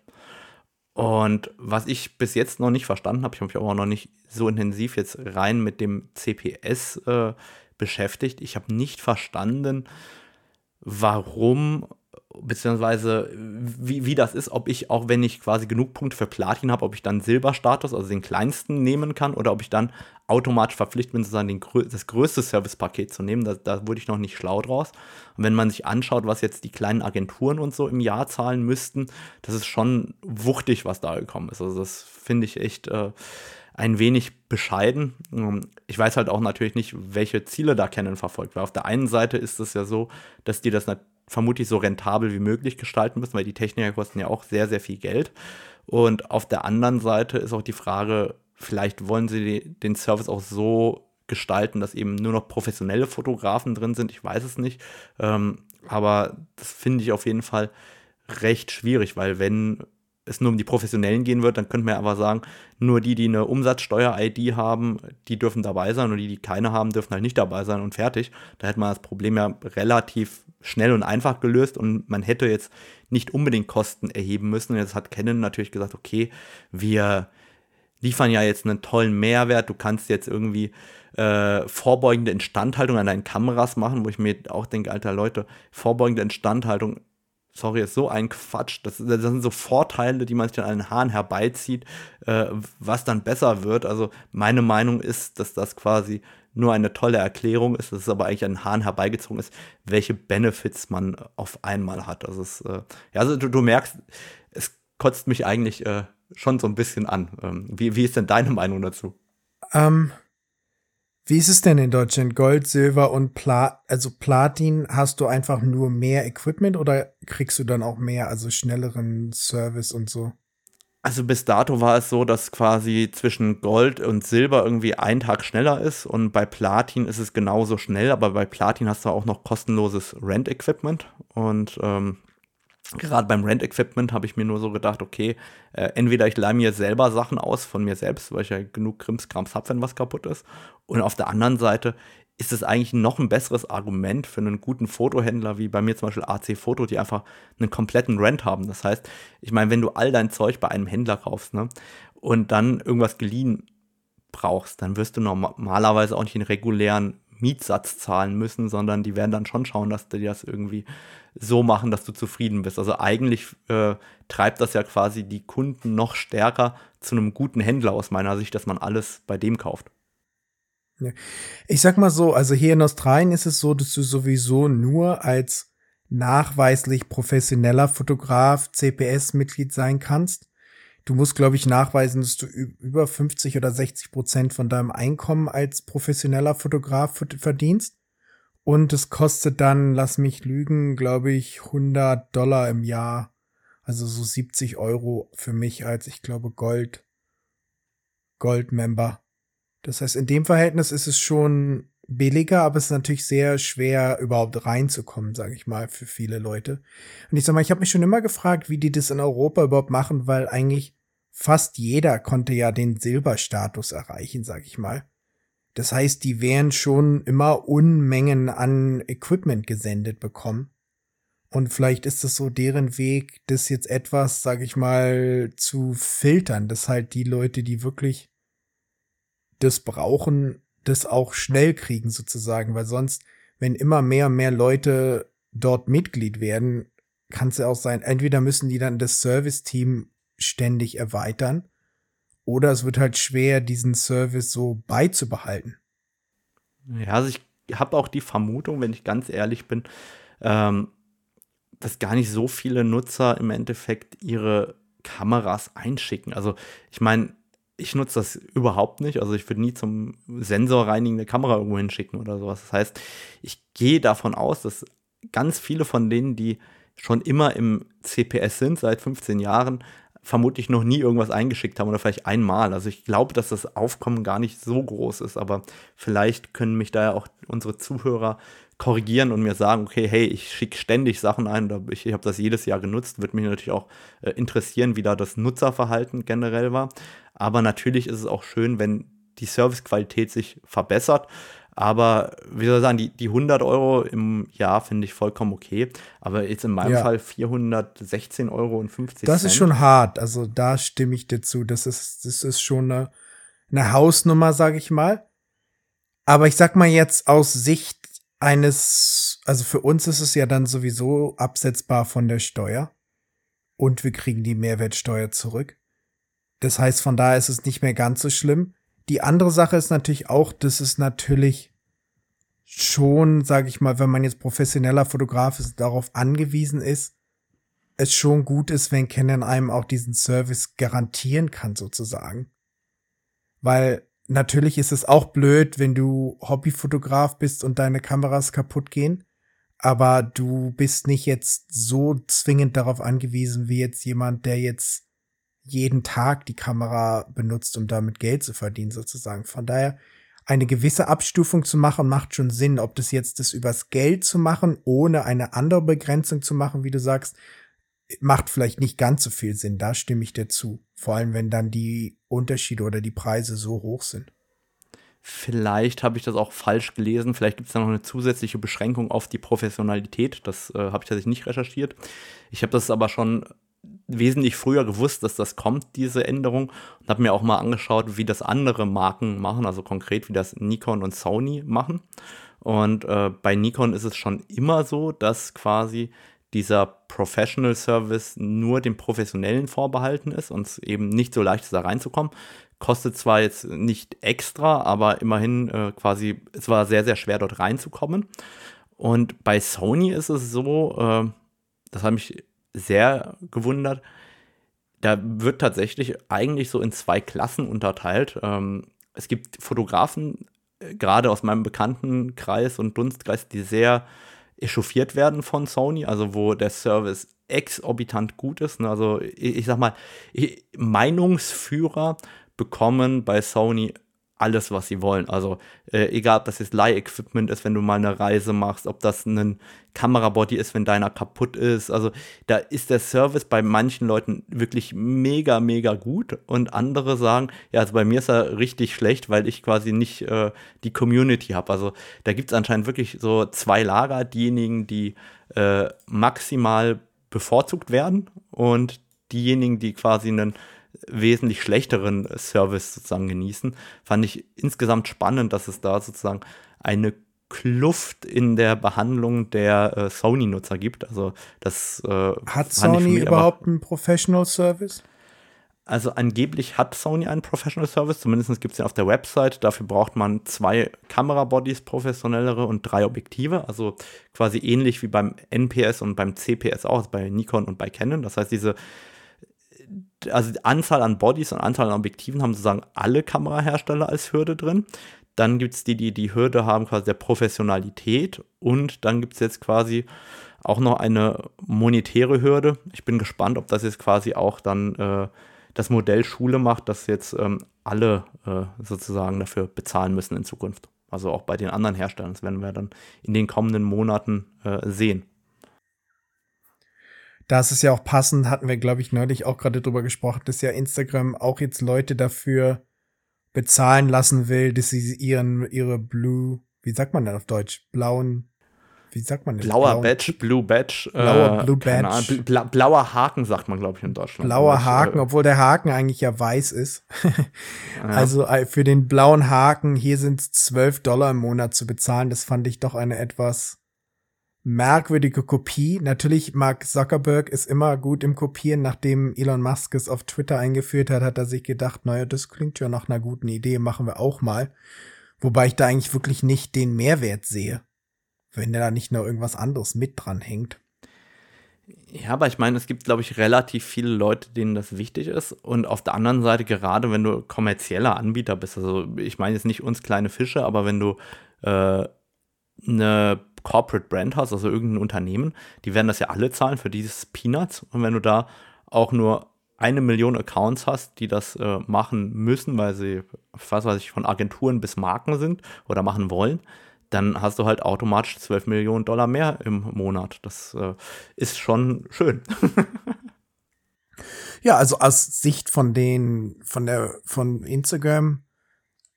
Und was ich bis jetzt noch nicht verstanden habe, ich habe mich aber noch nicht so intensiv jetzt rein mit dem CPS äh, beschäftigt. Ich habe nicht verstanden, warum beziehungsweise wie, wie das ist, ob ich, auch wenn ich quasi genug Punkte für Platin habe, ob ich dann Silberstatus, also den kleinsten, nehmen kann oder ob ich dann automatisch verpflichtet bin, sozusagen den, das größte Servicepaket zu nehmen. Da, da wurde ich noch nicht schlau draus. Und wenn man sich anschaut, was jetzt die kleinen Agenturen und so im Jahr zahlen müssten, das ist schon wuchtig, was da gekommen ist. Also das finde ich echt äh, ein wenig bescheiden. Ähm, ich weiß halt auch natürlich nicht, welche Ziele da Canon verfolgt. Weil auf der einen Seite ist es ja so, dass die das natürlich vermutlich so rentabel wie möglich gestalten müssen, weil die Techniker kosten ja auch sehr, sehr viel Geld. Und auf der anderen Seite ist auch die Frage, vielleicht wollen sie den Service auch so gestalten, dass eben nur noch professionelle Fotografen drin sind. Ich weiß es nicht. Ähm, aber das finde ich auf jeden Fall recht schwierig, weil wenn es nur um die Professionellen gehen wird, dann könnte man aber sagen, nur die, die eine Umsatzsteuer-ID haben, die dürfen dabei sein und die, die keine haben, dürfen halt nicht dabei sein und fertig. Da hätte man das Problem ja relativ schnell und einfach gelöst und man hätte jetzt nicht unbedingt Kosten erheben müssen. Und jetzt hat Canon natürlich gesagt, okay, wir liefern ja jetzt einen tollen Mehrwert. Du kannst jetzt irgendwie äh, vorbeugende Instandhaltung an deinen Kameras machen, wo ich mir auch denke, alter Leute, vorbeugende Instandhaltung sorry, ist so ein Quatsch. Das, das, sind so Vorteile, die man sich an den Haaren herbeizieht, äh, was dann besser wird. Also meine Meinung ist, dass das quasi nur eine tolle Erklärung ist, dass es aber eigentlich an den Haaren herbeigezogen ist, welche Benefits man auf einmal hat. Also, es, äh, ja, also du, du, merkst, es kotzt mich eigentlich äh, schon so ein bisschen an. Ähm, wie, wie ist denn deine Meinung dazu? Ähm, wie ist es denn in Deutschland? Gold, Silber und Plat, also Platin, hast du einfach nur mehr Equipment oder kriegst du dann auch mehr, also schnelleren Service und so? Also bis dato war es so, dass quasi zwischen Gold und Silber irgendwie ein Tag schneller ist und bei Platin ist es genauso schnell, aber bei Platin hast du auch noch kostenloses Rent-Equipment und ähm, gerade beim Rent-Equipment habe ich mir nur so gedacht, okay, äh, entweder ich leih mir selber Sachen aus von mir selbst, weil ich ja genug Krimskrams habe, wenn was kaputt ist. Und auf der anderen Seite ist es eigentlich noch ein besseres Argument für einen guten Fotohändler, wie bei mir zum Beispiel AC Foto, die einfach einen kompletten Rent haben. Das heißt, ich meine, wenn du all dein Zeug bei einem Händler kaufst, ne, und dann irgendwas geliehen brauchst, dann wirst du normalerweise auch nicht den regulären Mietsatz zahlen müssen, sondern die werden dann schon schauen, dass die das irgendwie so machen, dass du zufrieden bist. Also eigentlich äh, treibt das ja quasi die Kunden noch stärker zu einem guten Händler aus meiner Sicht, dass man alles bei dem kauft. Ich sag mal so, also hier in Australien ist es so, dass du sowieso nur als nachweislich professioneller Fotograf CPS-Mitglied sein kannst. Du musst, glaube ich, nachweisen, dass du über 50 oder 60 Prozent von deinem Einkommen als professioneller Fotograf verdienst. Und es kostet dann, lass mich lügen, glaube ich, 100 Dollar im Jahr. Also so 70 Euro für mich als, ich glaube, Gold, Gold-Member. Das heißt, in dem Verhältnis ist es schon billiger, aber es ist natürlich sehr schwer, überhaupt reinzukommen, sage ich mal, für viele Leute. Und ich sag mal, ich habe mich schon immer gefragt, wie die das in Europa überhaupt machen, weil eigentlich fast jeder konnte ja den Silberstatus erreichen, sag ich mal. Das heißt, die wären schon immer Unmengen an Equipment gesendet bekommen. Und vielleicht ist es so deren Weg, das jetzt etwas, sag ich mal, zu filtern, dass halt die Leute, die wirklich das brauchen, das auch schnell kriegen sozusagen, weil sonst, wenn immer mehr und mehr Leute dort Mitglied werden, kann es ja auch sein, entweder müssen die dann das Service-Team ständig erweitern oder es wird halt schwer, diesen Service so beizubehalten. Ja, also ich habe auch die Vermutung, wenn ich ganz ehrlich bin, ähm, dass gar nicht so viele Nutzer im Endeffekt ihre Kameras einschicken. Also ich meine, ich nutze das überhaupt nicht. Also ich würde nie zum Sensor reinigende Kamera irgendwo hinschicken oder sowas. Das heißt, ich gehe davon aus, dass ganz viele von denen, die schon immer im CPS sind, seit 15 Jahren, vermutlich noch nie irgendwas eingeschickt haben oder vielleicht einmal. Also ich glaube, dass das Aufkommen gar nicht so groß ist, aber vielleicht können mich da ja auch unsere Zuhörer korrigieren und mir sagen, okay, hey, ich schicke ständig Sachen ein, oder ich, ich habe das jedes Jahr genutzt, würde mich natürlich auch äh, interessieren, wie da das Nutzerverhalten generell war. Aber natürlich ist es auch schön, wenn die Servicequalität sich verbessert. Aber wie soll ich sagen, die, die 100 Euro im Jahr finde ich vollkommen okay. Aber jetzt in meinem ja. Fall 416 Euro und 50 Das ist schon hart. Also da stimme ich dir zu. Das ist, das ist schon eine, eine Hausnummer, sage ich mal. Aber ich sag mal jetzt aus Sicht eines, also für uns ist es ja dann sowieso absetzbar von der Steuer. Und wir kriegen die Mehrwertsteuer zurück. Das heißt, von daher ist es nicht mehr ganz so schlimm. Die andere Sache ist natürlich auch, dass es natürlich schon, sage ich mal, wenn man jetzt professioneller Fotograf ist, darauf angewiesen ist, es schon gut ist, wenn Canon einem auch diesen Service garantieren kann, sozusagen. Weil natürlich ist es auch blöd, wenn du Hobbyfotograf bist und deine Kameras kaputt gehen, aber du bist nicht jetzt so zwingend darauf angewiesen wie jetzt jemand, der jetzt jeden Tag die Kamera benutzt, um damit Geld zu verdienen, sozusagen. Von daher, eine gewisse Abstufung zu machen, macht schon Sinn. Ob das jetzt das übers Geld zu machen, ohne eine andere Begrenzung zu machen, wie du sagst, macht vielleicht nicht ganz so viel Sinn. Da stimme ich dir zu. Vor allem, wenn dann die Unterschiede oder die Preise so hoch sind. Vielleicht habe ich das auch falsch gelesen. Vielleicht gibt es da noch eine zusätzliche Beschränkung auf die Professionalität. Das äh, habe ich tatsächlich nicht recherchiert. Ich habe das aber schon wesentlich früher gewusst, dass das kommt, diese Änderung, und habe mir auch mal angeschaut, wie das andere Marken machen, also konkret wie das Nikon und Sony machen. Und äh, bei Nikon ist es schon immer so, dass quasi dieser Professional Service nur dem Professionellen vorbehalten ist und es eben nicht so leicht ist, da reinzukommen. Kostet zwar jetzt nicht extra, aber immerhin äh, quasi, es war sehr, sehr schwer dort reinzukommen. Und bei Sony ist es so, äh, das hat mich sehr gewundert. Da wird tatsächlich eigentlich so in zwei Klassen unterteilt. Ähm, es gibt Fotografen, äh, gerade aus meinem Bekanntenkreis und Dunstkreis, die sehr echauffiert werden von Sony, also wo der Service exorbitant gut ist. Ne? Also ich, ich sag mal, Meinungsführer bekommen bei Sony alles, was sie wollen. Also äh, egal, ob das jetzt Leih-Equipment ist, wenn du mal eine Reise machst, ob das ein Kamerabody ist, wenn deiner kaputt ist. Also da ist der Service bei manchen Leuten wirklich mega, mega gut und andere sagen, ja, also bei mir ist er richtig schlecht, weil ich quasi nicht äh, die Community habe. Also da gibt es anscheinend wirklich so zwei Lager, diejenigen, die äh, maximal bevorzugt werden und diejenigen, die quasi einen wesentlich schlechteren Service sozusagen genießen. Fand ich insgesamt spannend, dass es da sozusagen eine Kluft in der Behandlung der äh, Sony-Nutzer gibt. Also das äh, hat Sony überhaupt einen Professional Service? Also angeblich hat Sony einen Professional Service, zumindest gibt es ja auf der Website. Dafür braucht man zwei Kamerabodies, professionellere und drei Objektive. Also quasi ähnlich wie beim NPS und beim CPS auch, also bei Nikon und bei Canon. Das heißt, diese also die Anzahl an Bodies und Anzahl an Objektiven haben sozusagen alle Kamerahersteller als Hürde drin. Dann gibt es die, die die Hürde haben quasi der Professionalität und dann gibt es jetzt quasi auch noch eine monetäre Hürde. Ich bin gespannt, ob das jetzt quasi auch dann äh, das Modell Schule macht, dass jetzt ähm, alle äh, sozusagen dafür bezahlen müssen in Zukunft. Also auch bei den anderen Herstellern. Das werden wir dann in den kommenden Monaten äh, sehen. Das ist ja auch passend, hatten wir, glaube ich, neulich auch gerade drüber gesprochen, dass ja Instagram auch jetzt Leute dafür bezahlen lassen will, dass sie ihren, ihre Blue, wie sagt man denn auf Deutsch? Blauen wie sagt man das? Blauer Blauen, Badge, Blue Badge. Blauer äh, Blue Badge. Bla, blauer Haken sagt man, glaube ich, in Deutschland. Blauer Haken, äh, obwohl der Haken eigentlich ja weiß ist. ja. Also äh, für den blauen Haken, hier sind es 12 Dollar im Monat zu bezahlen. Das fand ich doch eine etwas merkwürdige Kopie. Natürlich, Mark Zuckerberg ist immer gut im Kopieren. Nachdem Elon Musk es auf Twitter eingeführt hat, hat er sich gedacht, naja, das klingt ja nach einer guten Idee, machen wir auch mal. Wobei ich da eigentlich wirklich nicht den Mehrwert sehe wenn da nicht noch irgendwas anderes mit dran hängt. Ja, aber ich meine, es gibt, glaube ich, relativ viele Leute, denen das wichtig ist. Und auf der anderen Seite, gerade wenn du kommerzieller Anbieter bist, also ich meine jetzt nicht uns kleine Fische, aber wenn du äh, eine Corporate Brand hast, also irgendein Unternehmen, die werden das ja alle zahlen für dieses Peanuts. Und wenn du da auch nur eine Million Accounts hast, die das äh, machen müssen, weil sie, was weiß ich, von Agenturen bis Marken sind oder machen wollen, dann hast du halt automatisch 12 Millionen Dollar mehr im Monat. Das äh, ist schon schön. ja, also aus Sicht von den, von der, von Instagram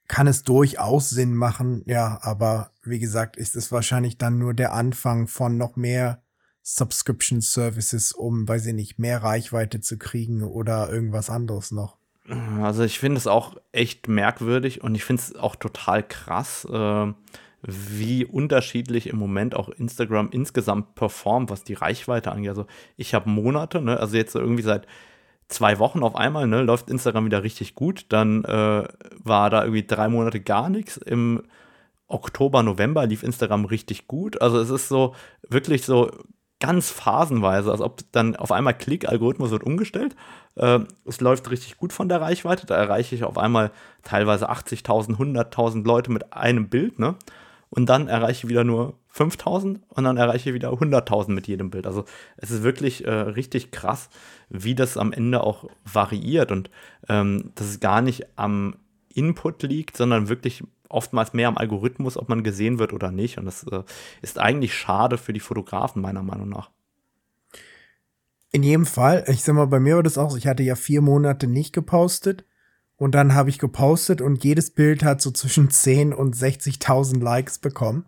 kann es durchaus Sinn machen, ja, aber wie gesagt, ist es wahrscheinlich dann nur der Anfang von noch mehr Subscription Services, um, weiß ich nicht, mehr Reichweite zu kriegen oder irgendwas anderes noch. Also ich finde es auch echt merkwürdig und ich finde es auch total krass. Äh, wie unterschiedlich im Moment auch Instagram insgesamt performt, was die Reichweite angeht. Also ich habe Monate, ne, also jetzt irgendwie seit zwei Wochen auf einmal, ne, läuft Instagram wieder richtig gut. Dann äh, war da irgendwie drei Monate gar nichts. Im Oktober, November lief Instagram richtig gut. Also es ist so wirklich so ganz phasenweise, als ob dann auf einmal Klick-Algorithmus wird umgestellt. Äh, es läuft richtig gut von der Reichweite. Da erreiche ich auf einmal teilweise 80.000, 100.000 Leute mit einem Bild, ne? und dann erreiche ich wieder nur 5000 und dann erreiche ich wieder 100.000 mit jedem Bild. Also es ist wirklich äh, richtig krass, wie das am Ende auch variiert und ähm, dass es gar nicht am Input liegt, sondern wirklich oftmals mehr am Algorithmus, ob man gesehen wird oder nicht. Und das äh, ist eigentlich schade für die Fotografen, meiner Meinung nach. In jedem Fall, ich sag mal, bei mir war das auch so, ich hatte ja vier Monate nicht gepostet und dann habe ich gepostet und jedes Bild hat so zwischen 10 und 60.000 Likes bekommen.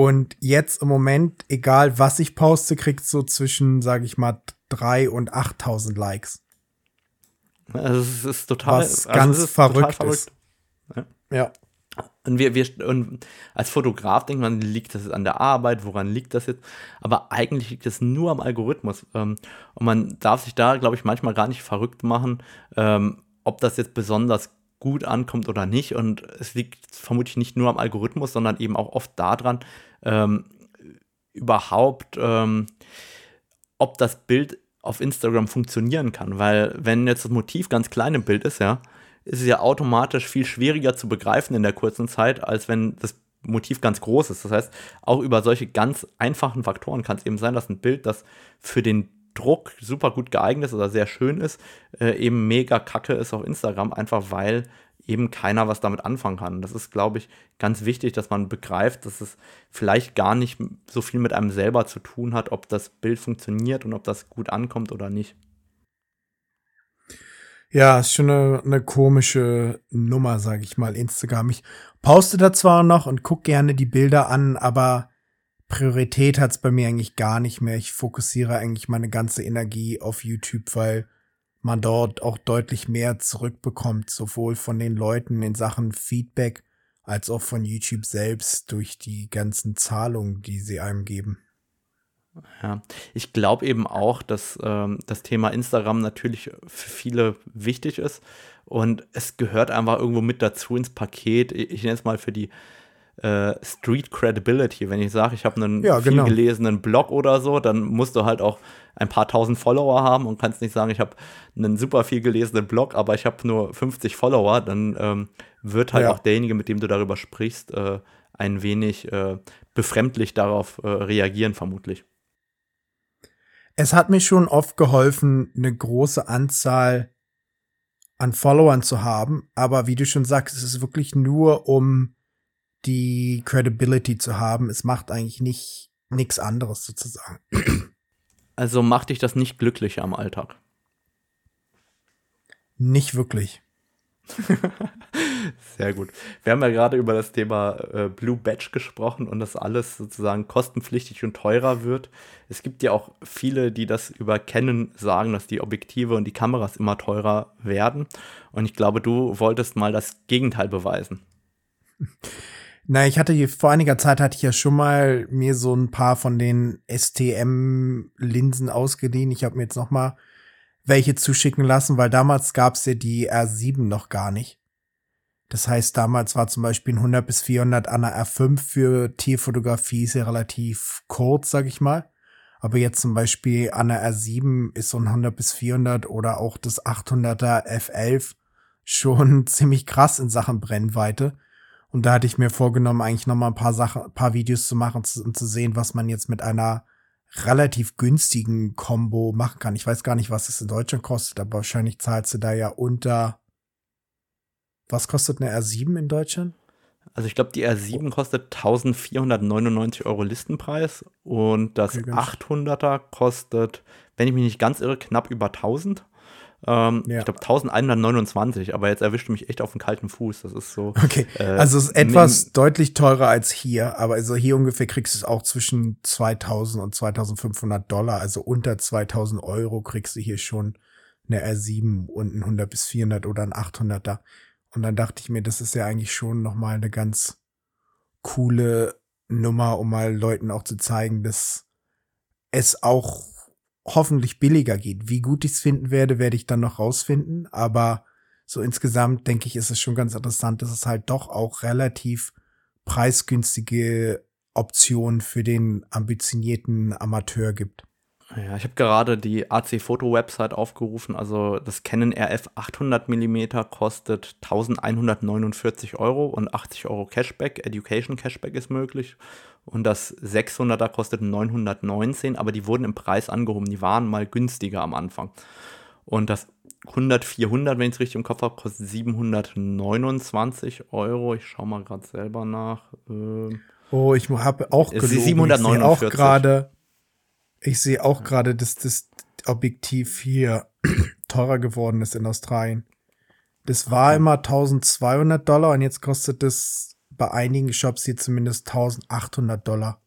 Und jetzt im Moment, egal was ich poste, kriegt so zwischen, sage ich mal, 3 und 8.000 Likes. Also es ist total, was also ganz ist verrückt, verrückt, ist. Ja. Und wir, wir, und als Fotograf denkt man, liegt das jetzt an der Arbeit, woran liegt das jetzt? Aber eigentlich liegt es nur am Algorithmus. Ähm, und man darf sich da, glaube ich, manchmal gar nicht verrückt machen, ähm, ob das jetzt besonders gut ankommt oder nicht. Und es liegt vermutlich nicht nur am Algorithmus, sondern eben auch oft daran, ähm, überhaupt, ähm, ob das Bild auf Instagram funktionieren kann. Weil wenn jetzt das Motiv ganz klein im Bild ist, ja, ist es ja automatisch viel schwieriger zu begreifen in der kurzen Zeit, als wenn das Motiv ganz groß ist. Das heißt, auch über solche ganz einfachen Faktoren kann es eben sein, dass ein Bild, das für den Druck super gut geeignet ist oder sehr schön ist, äh, eben mega kacke ist auf Instagram, einfach weil eben keiner was damit anfangen kann. Das ist, glaube ich, ganz wichtig, dass man begreift, dass es vielleicht gar nicht so viel mit einem selber zu tun hat, ob das Bild funktioniert und ob das gut ankommt oder nicht. Ja, ist schon eine, eine komische Nummer, sage ich mal, Instagram. Ich poste da zwar noch und gucke gerne die Bilder an, aber Priorität hat's bei mir eigentlich gar nicht mehr. Ich fokussiere eigentlich meine ganze Energie auf YouTube, weil man dort auch deutlich mehr zurückbekommt, sowohl von den Leuten in Sachen Feedback als auch von YouTube selbst durch die ganzen Zahlungen, die sie einem geben. Ja, ich glaube eben auch, dass ähm, das Thema Instagram natürlich für viele wichtig ist und es gehört einfach irgendwo mit dazu ins Paket. Ich, ich nenne es mal für die äh, Street Credibility. Wenn ich sage, ich habe einen Ja, viel genau. gelesenen Blog oder so, dann musst du halt auch ein paar tausend Follower haben und kannst nicht sagen, ich habe einen super viel gelesenen Blog, aber ich habe nur 50 Follower. Dann ähm, wird halt Ja. auch derjenige, mit dem du darüber sprichst, äh, ein wenig äh, befremdlich darauf äh, reagieren, vermutlich. Es hat mir schon oft geholfen, eine große Anzahl an Followern zu haben, aber wie du schon sagst, es ist wirklich nur um die Credibility zu haben. Es macht eigentlich nicht nichts anderes sozusagen. Also macht dich das nicht glücklicher am Alltag. Nicht wirklich. Sehr gut. Wir haben ja gerade über das Thema äh, Blue Badge gesprochen und dass alles sozusagen kostenpflichtig und teurer wird. Es gibt ja auch viele, die das über Canon sagen, dass die Objektive und die Kameras immer teurer werden. Und ich glaube, du wolltest mal das Gegenteil beweisen. Na, ich hatte hier, vor einiger Zeit hatte ich ja schon mal mir so ein paar von den STM-Linsen ausgeliehen. Ich habe mir jetzt noch mal welche zuschicken lassen, weil damals gab's ja die R7 noch gar nicht. Das heißt, damals war zum Beispiel ein 100 bis 400 an der R5 für Tierfotografie ist ja relativ kurz, sag ich mal. Aber jetzt zum Beispiel an der R7 ist so ein 100 bis 400 oder auch das 800er F11 schon ziemlich krass in Sachen Brennweite. Und da hatte ich mir vorgenommen, eigentlich noch mal ein paar Sachen, ein paar Videos zu machen, zu, um zu sehen, was man jetzt mit einer relativ günstigen Combo machen kann. Ich weiß gar nicht, was es in Deutschland kostet, aber wahrscheinlich zahlst du da ja unter. Was kostet eine R7 in Deutschland? Also ich glaube, die R7 kostet 1499 Euro Listenpreis und das Okay, ganz- 800er kostet, wenn ich mich nicht ganz irre, knapp über 1000. Ähm, Ja. Ich glaube 1129, aber jetzt erwischt du mich echt auf den kalten Fuß. Das ist so. Okay, Äh, also es ist etwas deutlich teurer als hier, aber also hier ungefähr kriegst du es auch zwischen 2000 und 2500 Dollar, also unter 2000 Euro kriegst du hier schon eine R7 und ein 100 bis 400 oder ein 800er. Und dann dachte ich mir, das ist ja eigentlich schon noch mal eine ganz coole Nummer, um mal Leuten auch zu zeigen, dass es auch hoffentlich billiger geht. Wie gut ich es finden werde, werde ich dann noch rausfinden, aber so insgesamt denke ich, ist es schon ganz interessant, dass es halt doch auch relativ preisgünstige Optionen für den ambitionierten Amateur gibt. Ja, ich habe gerade die AC Foto Website aufgerufen. Also das Canon RF 800 mm kostet 1149 Euro und 80 Euro Cashback. Education Cashback ist möglich. Und das 600er kostet 919, aber die wurden im Preis angehoben. Die waren mal günstiger am Anfang. Und das 100 400, wenn ich es richtig im Kopf habe, kostet 729 Euro. Ich schaue mal gerade selber nach. Ähm, Oh, ich habe auch gelogen. Ich sehe auch 749. gerade, ich sehe auch gerade, dass das Objektiv hier teurer geworden ist in Australien. Das war immer 1200 Dollar und jetzt kostet es bei einigen Shops hier zumindest 1800 Dollar.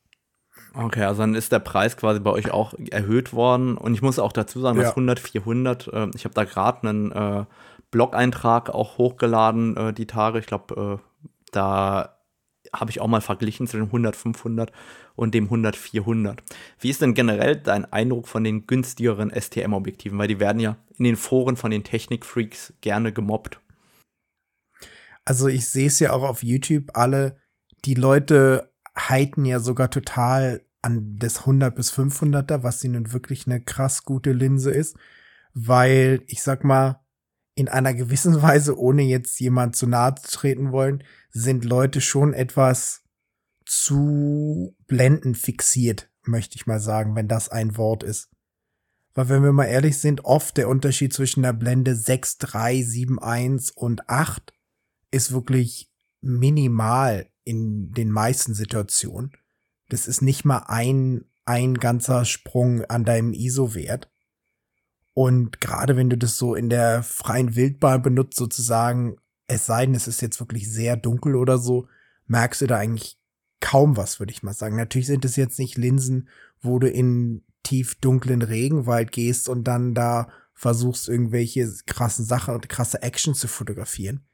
Okay, also dann ist der Preis quasi bei euch auch erhöht worden. Und ich muss auch dazu sagen, Ja. das 100, 400, äh, ich habe da gerade einen äh, Blog-Eintrag auch hochgeladen, äh, die Tage. Ich glaube, äh, da habe ich auch mal verglichen zwischen dem 100, 500 und dem 100, 400. Wie ist denn generell dein Eindruck von den günstigeren STM-Objektiven? Weil die werden ja in den Foren von den Technik-Freaks gerne gemobbt. Also ich sehe es ja auch auf YouTube, alle, die Leute halten ja sogar total an das 100 bis 500er, was sie nun wirklich eine krass gute Linse ist, weil ich sag mal, in einer gewissen Weise, ohne jetzt jemand zu nahe zu treten wollen, sind Leute schon etwas zu blenden fixiert, möchte ich mal sagen, wenn das ein Wort ist. Weil wenn wir mal ehrlich sind, oft der Unterschied zwischen der Blende 6, 3, 7, 1 und 8 ist wirklich minimal in den meisten Situationen. Das ist nicht mal ein, ein ganzer Sprung an deinem ISO-Wert. Und gerade wenn du das so in der freien Wildbahn benutzt, sozusagen, es sei denn, es ist jetzt wirklich sehr dunkel oder so, merkst du da eigentlich kaum was, würde ich mal sagen. Natürlich sind es jetzt nicht Linsen, wo du in tief dunklen Regenwald gehst und dann da versuchst, irgendwelche krassen Sachen und krasse Action zu fotografieren.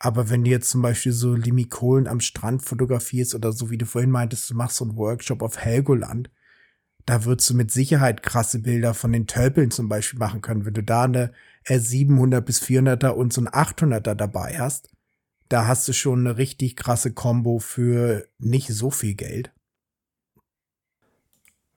Aber wenn du jetzt zum Beispiel so Limikolen am Strand fotografierst oder so, wie du vorhin meintest, du machst so einen Workshop auf Helgoland, da würdest du mit Sicherheit krasse Bilder von den Tölpeln zum Beispiel machen können. Wenn du da eine R700 bis 400er und so ein 800er dabei hast, da hast du schon eine richtig krasse Combo für nicht so viel Geld.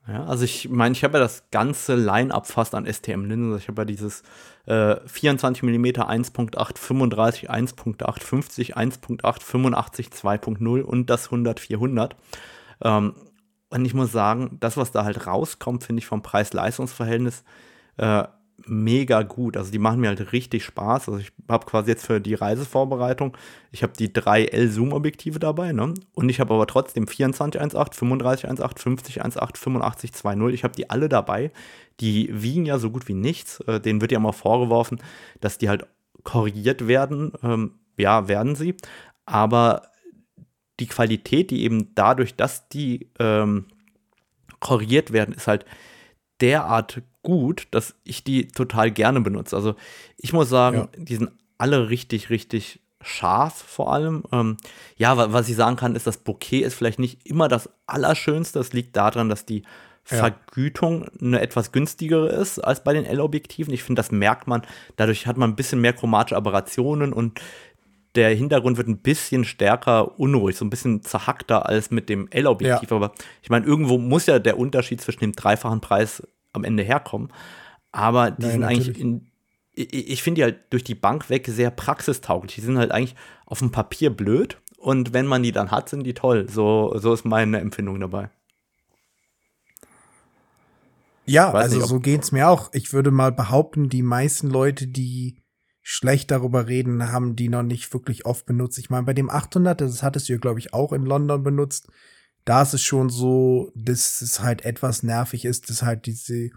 Ja, also ich meine, ich habe ja das ganze Line-Up fast an STM-Linsen. Also ich habe ja dieses äh, 24 mm 1.8, 35, 1.8, 50, 1.8, 85, 2.0 und das 100-400. Ähm, und ich muss sagen, das, was da halt rauskommt, finde ich vom Preis-Leistungs-Verhältnis äh, mega gut. Also die machen mir halt richtig Spaß. Also ich habe quasi jetzt für die Reisevorbereitung, ich habe die drei L-Zoom-Objektive dabei, ne? Und ich habe aber trotzdem 24 1.8, 35 1.8, 50 1.8, 85 2.0. Ich habe die alle dabei. Die wiegen ja so gut wie nichts. Äh, denen wird ja mal vorgeworfen, dass die halt korrigiert werden. Ähm, ja, werden sie. Aber die Qualität, die eben dadurch, dass die ähm, korrigiert werden, ist halt derart gut, dass ich die total gerne benutze. Also ich muss sagen, ja. die sind alle richtig, richtig scharf vor allem. Ähm, ja, was ich sagen kann, ist, das Bouquet ist vielleicht nicht immer das Allerschönste. Das liegt daran, dass die ja. Vergütung eine etwas günstigere ist als bei den L-Objektiven. Ich finde, das merkt man. Dadurch hat man ein bisschen mehr chromatische Aberrationen und der Hintergrund wird ein bisschen stärker unruhig, so ein bisschen zerhackter als mit dem L-Objektiv. Ja. Aber ich meine, irgendwo muss ja der Unterschied zwischen dem dreifachen Preis am Ende herkommen. Aber die Nein, sind natürlich. eigentlich in, ich, ich finde die halt durch die Bank weg sehr praxistauglich. Die sind halt eigentlich auf dem Papier blöd und wenn man die dann hat, sind die toll. So, so ist meine Empfindung dabei. Ja, also nicht, so geht's mir auch. Ich würde mal behaupten, die meisten Leute, die schlecht darüber reden, haben die noch nicht wirklich oft benutzt. Ich meine, bei dem 800, das hattest du ja, glaube ich, auch in London benutzt. Da ist es schon so, dass es halt etwas nervig ist, dass halt diese,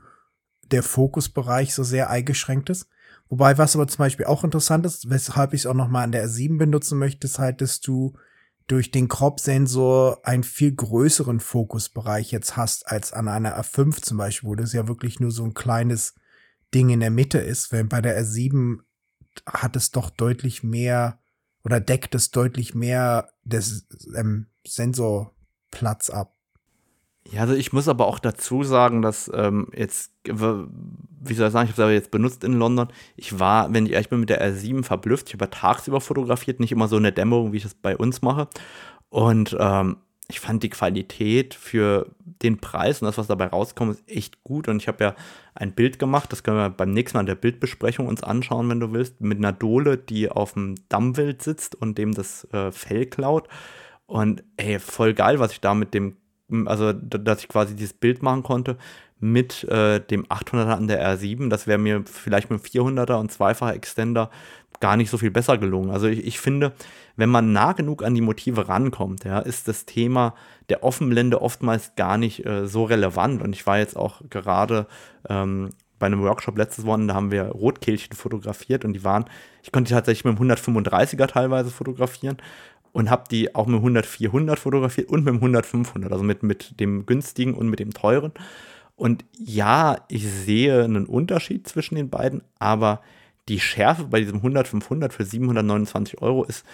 der Fokusbereich so sehr eingeschränkt ist. Wobei, was aber zum Beispiel auch interessant ist, weshalb ich es auch noch mal an der R7 benutzen möchte, ist halt, dass du durch den Crop-Sensor einen viel größeren Fokusbereich jetzt hast als an einer R5 zum Beispiel, wo das ja wirklich nur so ein kleines Ding in der Mitte ist, wenn bei der R7 hat es doch deutlich mehr oder deckt es deutlich mehr des ähm, Sensorplatz ab. Ja, also ich muss aber auch dazu sagen, dass ähm, jetzt, wie soll ich sagen, ich habe es aber jetzt benutzt in London. Ich war, wenn ich ehrlich bin, mit der R7 verblüfft. Ich habe tagsüber fotografiert, nicht immer so in der Dämmerung, wie ich das bei uns mache. Und ähm, ich fand die Qualität für den Preis und das, was dabei rauskommt, ist echt gut. Und ich habe ja ein Bild gemacht, das können wir beim nächsten Mal in der Bildbesprechung uns anschauen, wenn du willst, mit einer Dole, die auf dem Dammwild sitzt und dem das äh, Fell klaut. Und ey, voll geil, was ich da mit dem, also dass ich quasi dieses Bild machen konnte mit äh, dem 800er an der R7. Das wäre mir vielleicht mit dem 400er und zweifacher Extender gar nicht so viel besser gelungen. Also ich, ich finde, wenn man nah genug an die Motive rankommt, ja, ist das Thema der Offenblende oftmals gar nicht äh, so relevant. Und ich war jetzt auch gerade ähm, bei einem Workshop letztes Wochenende, da haben wir Rotkehlchen fotografiert und die waren, ich konnte die tatsächlich mit dem 135er teilweise fotografieren und habe die auch mit dem 100-400 fotografiert und mit dem 100-500, also mit, mit dem günstigen und mit dem teuren. Und ja, ich sehe einen Unterschied zwischen den beiden, aber die Schärfe bei diesem 100-500 für 729 Euro ist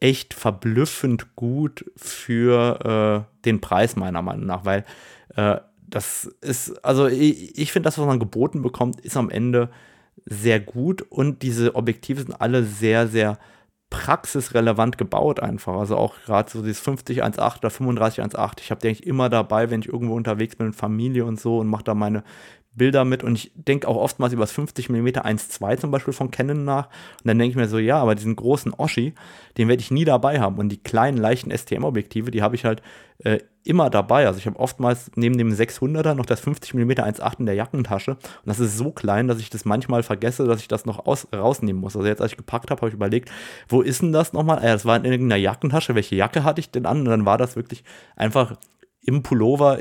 echt verblüffend gut für äh, den Preis, meiner Meinung nach, weil äh, das ist, also ich, ich finde, das, was man geboten bekommt, ist am Ende sehr gut und diese Objektive sind alle sehr, sehr praxisrelevant gebaut einfach. Also auch gerade so dieses 5018 oder 3518. Ich habe die eigentlich immer dabei, wenn ich irgendwo unterwegs bin mit Familie und so und mache da meine Bilder mit und ich denke auch oftmals über das 50 mm 1.2 zum Beispiel von Canon nach und dann denke ich mir so, ja, aber diesen großen Oschi, den werde ich nie dabei haben und die kleinen, leichten STM-Objektive, die habe ich halt äh, immer dabei. Also ich habe oftmals neben dem 600er noch das 50 mm 1.8 in der Jackentasche und das ist so klein, dass ich das manchmal vergesse, dass ich das noch aus, rausnehmen muss. Also jetzt, als ich gepackt habe, habe ich überlegt, wo ist denn das nochmal? Ja, das war in irgendeiner Jackentasche. Welche Jacke hatte ich denn an? Und dann war das wirklich einfach im Pullover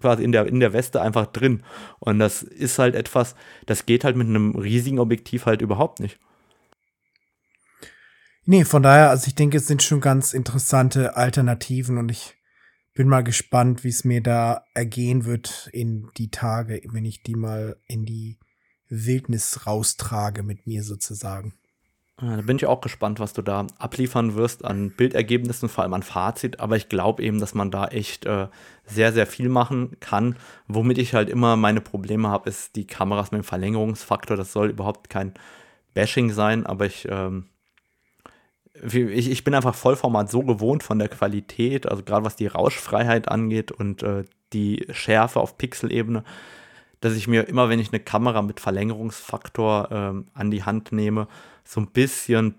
quasi in der, in der Weste einfach drin. Und das ist halt etwas, das geht halt mit einem riesigen Objektiv halt überhaupt nicht. Nee, von daher, also ich denke, es sind schon ganz interessante Alternativen und ich bin mal gespannt, wie es mir da ergehen wird in die Tage, wenn ich die mal in die Wildnis raustrage mit mir sozusagen. Da bin ich auch gespannt, was du da abliefern wirst an Bildergebnissen, vor allem an Fazit. Aber ich glaube eben, dass man da echt äh, sehr, sehr viel machen kann. Womit ich halt immer meine Probleme habe, ist die Kameras mit dem Verlängerungsfaktor. Das soll überhaupt kein Bashing sein, aber ich, ähm, ich, ich bin einfach Vollformat so gewohnt von der Qualität, also gerade was die Rauschfreiheit angeht und äh, die Schärfe auf Pixelebene, dass ich mir immer, wenn ich eine Kamera mit Verlängerungsfaktor ähm, an die Hand nehme, so ein bisschen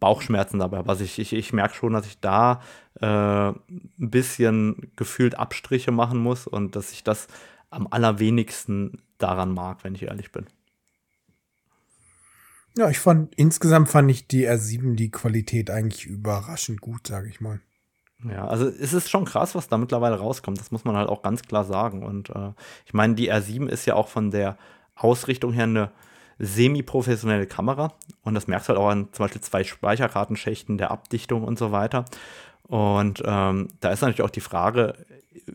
Bauchschmerzen dabei. Also ich, ich, ich merke schon, dass ich da äh, ein bisschen gefühlt Abstriche machen muss und dass ich das am allerwenigsten daran mag, wenn ich ehrlich bin. Ja, ich fand, insgesamt fand ich die R7 die Qualität eigentlich überraschend gut, sage ich mal. Ja, also es ist schon krass, was da mittlerweile rauskommt. Das muss man halt auch ganz klar sagen. Und äh, ich meine, die R7 ist ja auch von der Ausrichtung her eine semi-professionelle Kamera. Und das merkst du halt auch an zum Beispiel zwei Speicherkartenschächten, der Abdichtung und so weiter. Und ähm, da ist natürlich auch die Frage,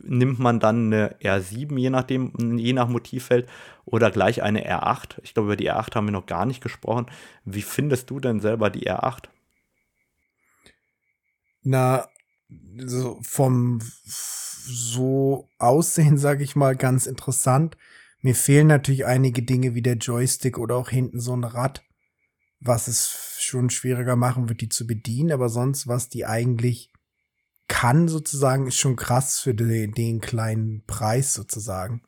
nimmt man dann eine R7, je nachdem, je nach Motivfeld, oder gleich eine R8? Ich glaube, über die R8 haben wir noch gar nicht gesprochen. Wie findest du denn selber die R8? Na, so vom so Aussehen, sage ich mal, ganz interessant. Mir fehlen natürlich einige Dinge wie der Joystick oder auch hinten so ein Rad, was es schon schwieriger machen wird, die zu bedienen. Aber sonst, was die eigentlich kann, sozusagen, ist schon krass für den, den kleinen Preis sozusagen.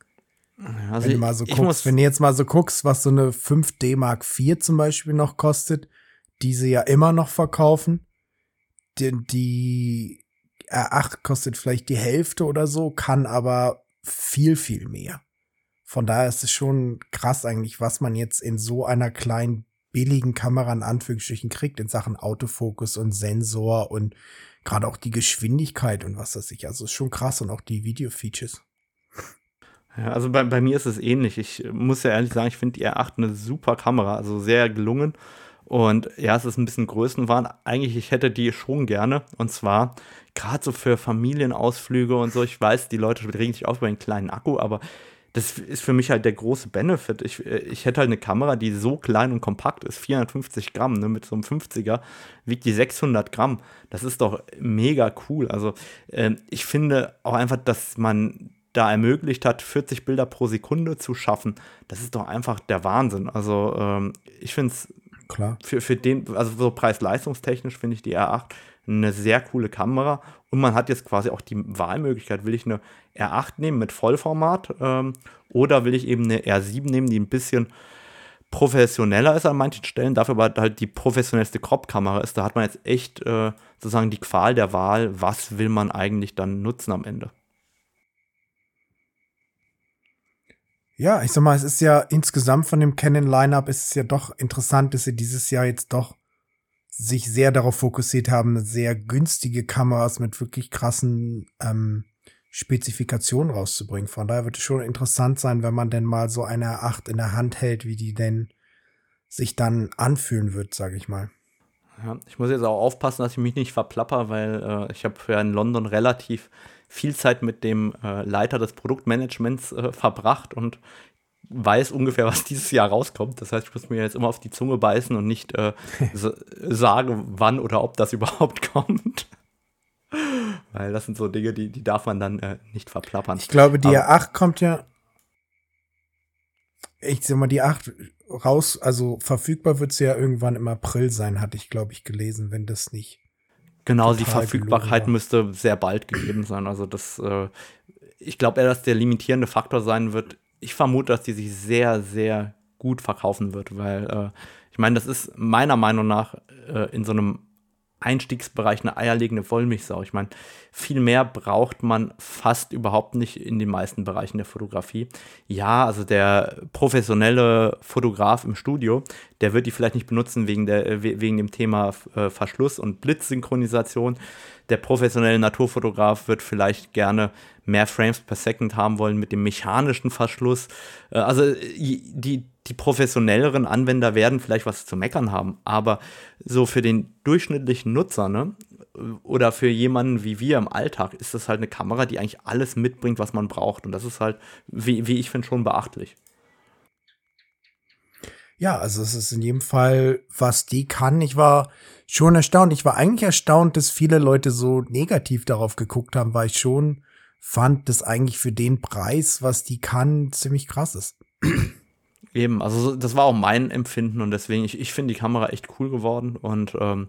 Also wenn du mal so guckst, wenn du jetzt mal so guckst, was so eine 5D Mark IV zum Beispiel noch kostet, die sie ja immer noch verkaufen, die, die R8 kostet vielleicht die Hälfte oder so, kann aber viel, viel mehr. Von daher ist es schon krass eigentlich, was man jetzt in so einer kleinen, billigen Kamera in Anführungsstrichen kriegt in Sachen Autofokus und Sensor und gerade auch die Geschwindigkeit und was das ich. Also ist schon krass und auch die Video-Features. Ja, also bei, bei mir ist es ähnlich. Ich muss ja ehrlich sagen, ich finde die R8 eine super Kamera, also sehr gelungen. Und ja, es ist ein bisschen Größenwahn. Eigentlich, ich hätte die schon gerne. Und zwar gerade so für Familienausflüge und so. Ich weiß, die Leute regen sich auf über einen kleinen Akku, aber das ist für mich halt der große Benefit. Ich, ich hätte halt eine Kamera, die so klein und kompakt ist, 450 Gramm, ne, mit so einem 50er, wiegt die 600 Gramm. Das ist doch mega cool. Also äh, ich finde auch einfach, dass man da ermöglicht hat, 40 Bilder pro Sekunde zu schaffen. Das ist doch einfach der Wahnsinn. Also ähm, ich finde es Klar. Für, für den, also so preis-leistungstechnisch finde ich die R8 eine sehr coole Kamera. Und man hat jetzt quasi auch die Wahlmöglichkeit, will ich eine R8 nehmen mit Vollformat ähm, oder will ich eben eine R7 nehmen, die ein bisschen professioneller ist an manchen Stellen, dafür aber halt die professionellste Crop-Kamera ist. Da hat man jetzt echt äh, sozusagen die Qual der Wahl, was will man eigentlich dann nutzen am Ende. Ja, ich sag mal, es ist ja insgesamt von dem Canon Lineup ist es ja doch interessant, dass sie dieses Jahr jetzt doch sich sehr darauf fokussiert haben, sehr günstige Kameras mit wirklich krassen ähm, Spezifikationen rauszubringen. Von daher wird es schon interessant sein, wenn man denn mal so eine 8 in der Hand hält, wie die denn sich dann anfühlen wird, sage ich mal. Ja, ich muss jetzt auch aufpassen, dass ich mich nicht verplapper, weil äh, ich habe ja in London relativ viel Zeit mit dem äh, Leiter des Produktmanagements äh, verbracht und weiß ungefähr, was dieses Jahr rauskommt. Das heißt, ich muss mir jetzt immer auf die Zunge beißen und nicht äh, sagen, wann oder ob das überhaupt kommt. Weil das sind so Dinge, die, die darf man dann äh, nicht verplappern. Ich glaube, die Aber, 8 kommt ja. Ich sag mal, die 8 raus, also verfügbar wird sie ja irgendwann im April sein, hatte ich, glaube ich, gelesen, wenn das nicht Genau, die Verfügbarkeit müsste sehr bald gegeben sein. Also das, äh, ich glaube eher, dass der limitierende Faktor sein wird. Ich vermute, dass die sich sehr, sehr gut verkaufen wird, weil äh, ich meine, das ist meiner Meinung nach äh, in so einem Einstiegsbereich eine eierlegende Wollmilchsau. Ich meine, viel mehr braucht man fast überhaupt nicht in den meisten Bereichen der Fotografie. Ja, also der professionelle Fotograf im Studio, der wird die vielleicht nicht benutzen wegen, der, wegen dem Thema äh, Verschluss und Blitzsynchronisation. Der professionelle Naturfotograf wird vielleicht gerne mehr Frames per Second haben wollen mit dem mechanischen Verschluss. Äh, also die, die professionelleren Anwender werden vielleicht was zu meckern haben, aber so für den durchschnittlichen Nutzer, ne, oder für jemanden wie wir im Alltag, ist das halt eine Kamera, die eigentlich alles mitbringt, was man braucht. Und das ist halt, wie, wie ich finde, schon beachtlich. Ja, also es ist in jedem Fall, was die kann. Ich war schon erstaunt. Ich war eigentlich erstaunt, dass viele Leute so negativ darauf geguckt haben, weil ich schon fand, dass eigentlich für den Preis, was die kann, ziemlich krass ist. Eben, also das war auch mein Empfinden und deswegen, ich, ich finde die Kamera echt cool geworden und ähm,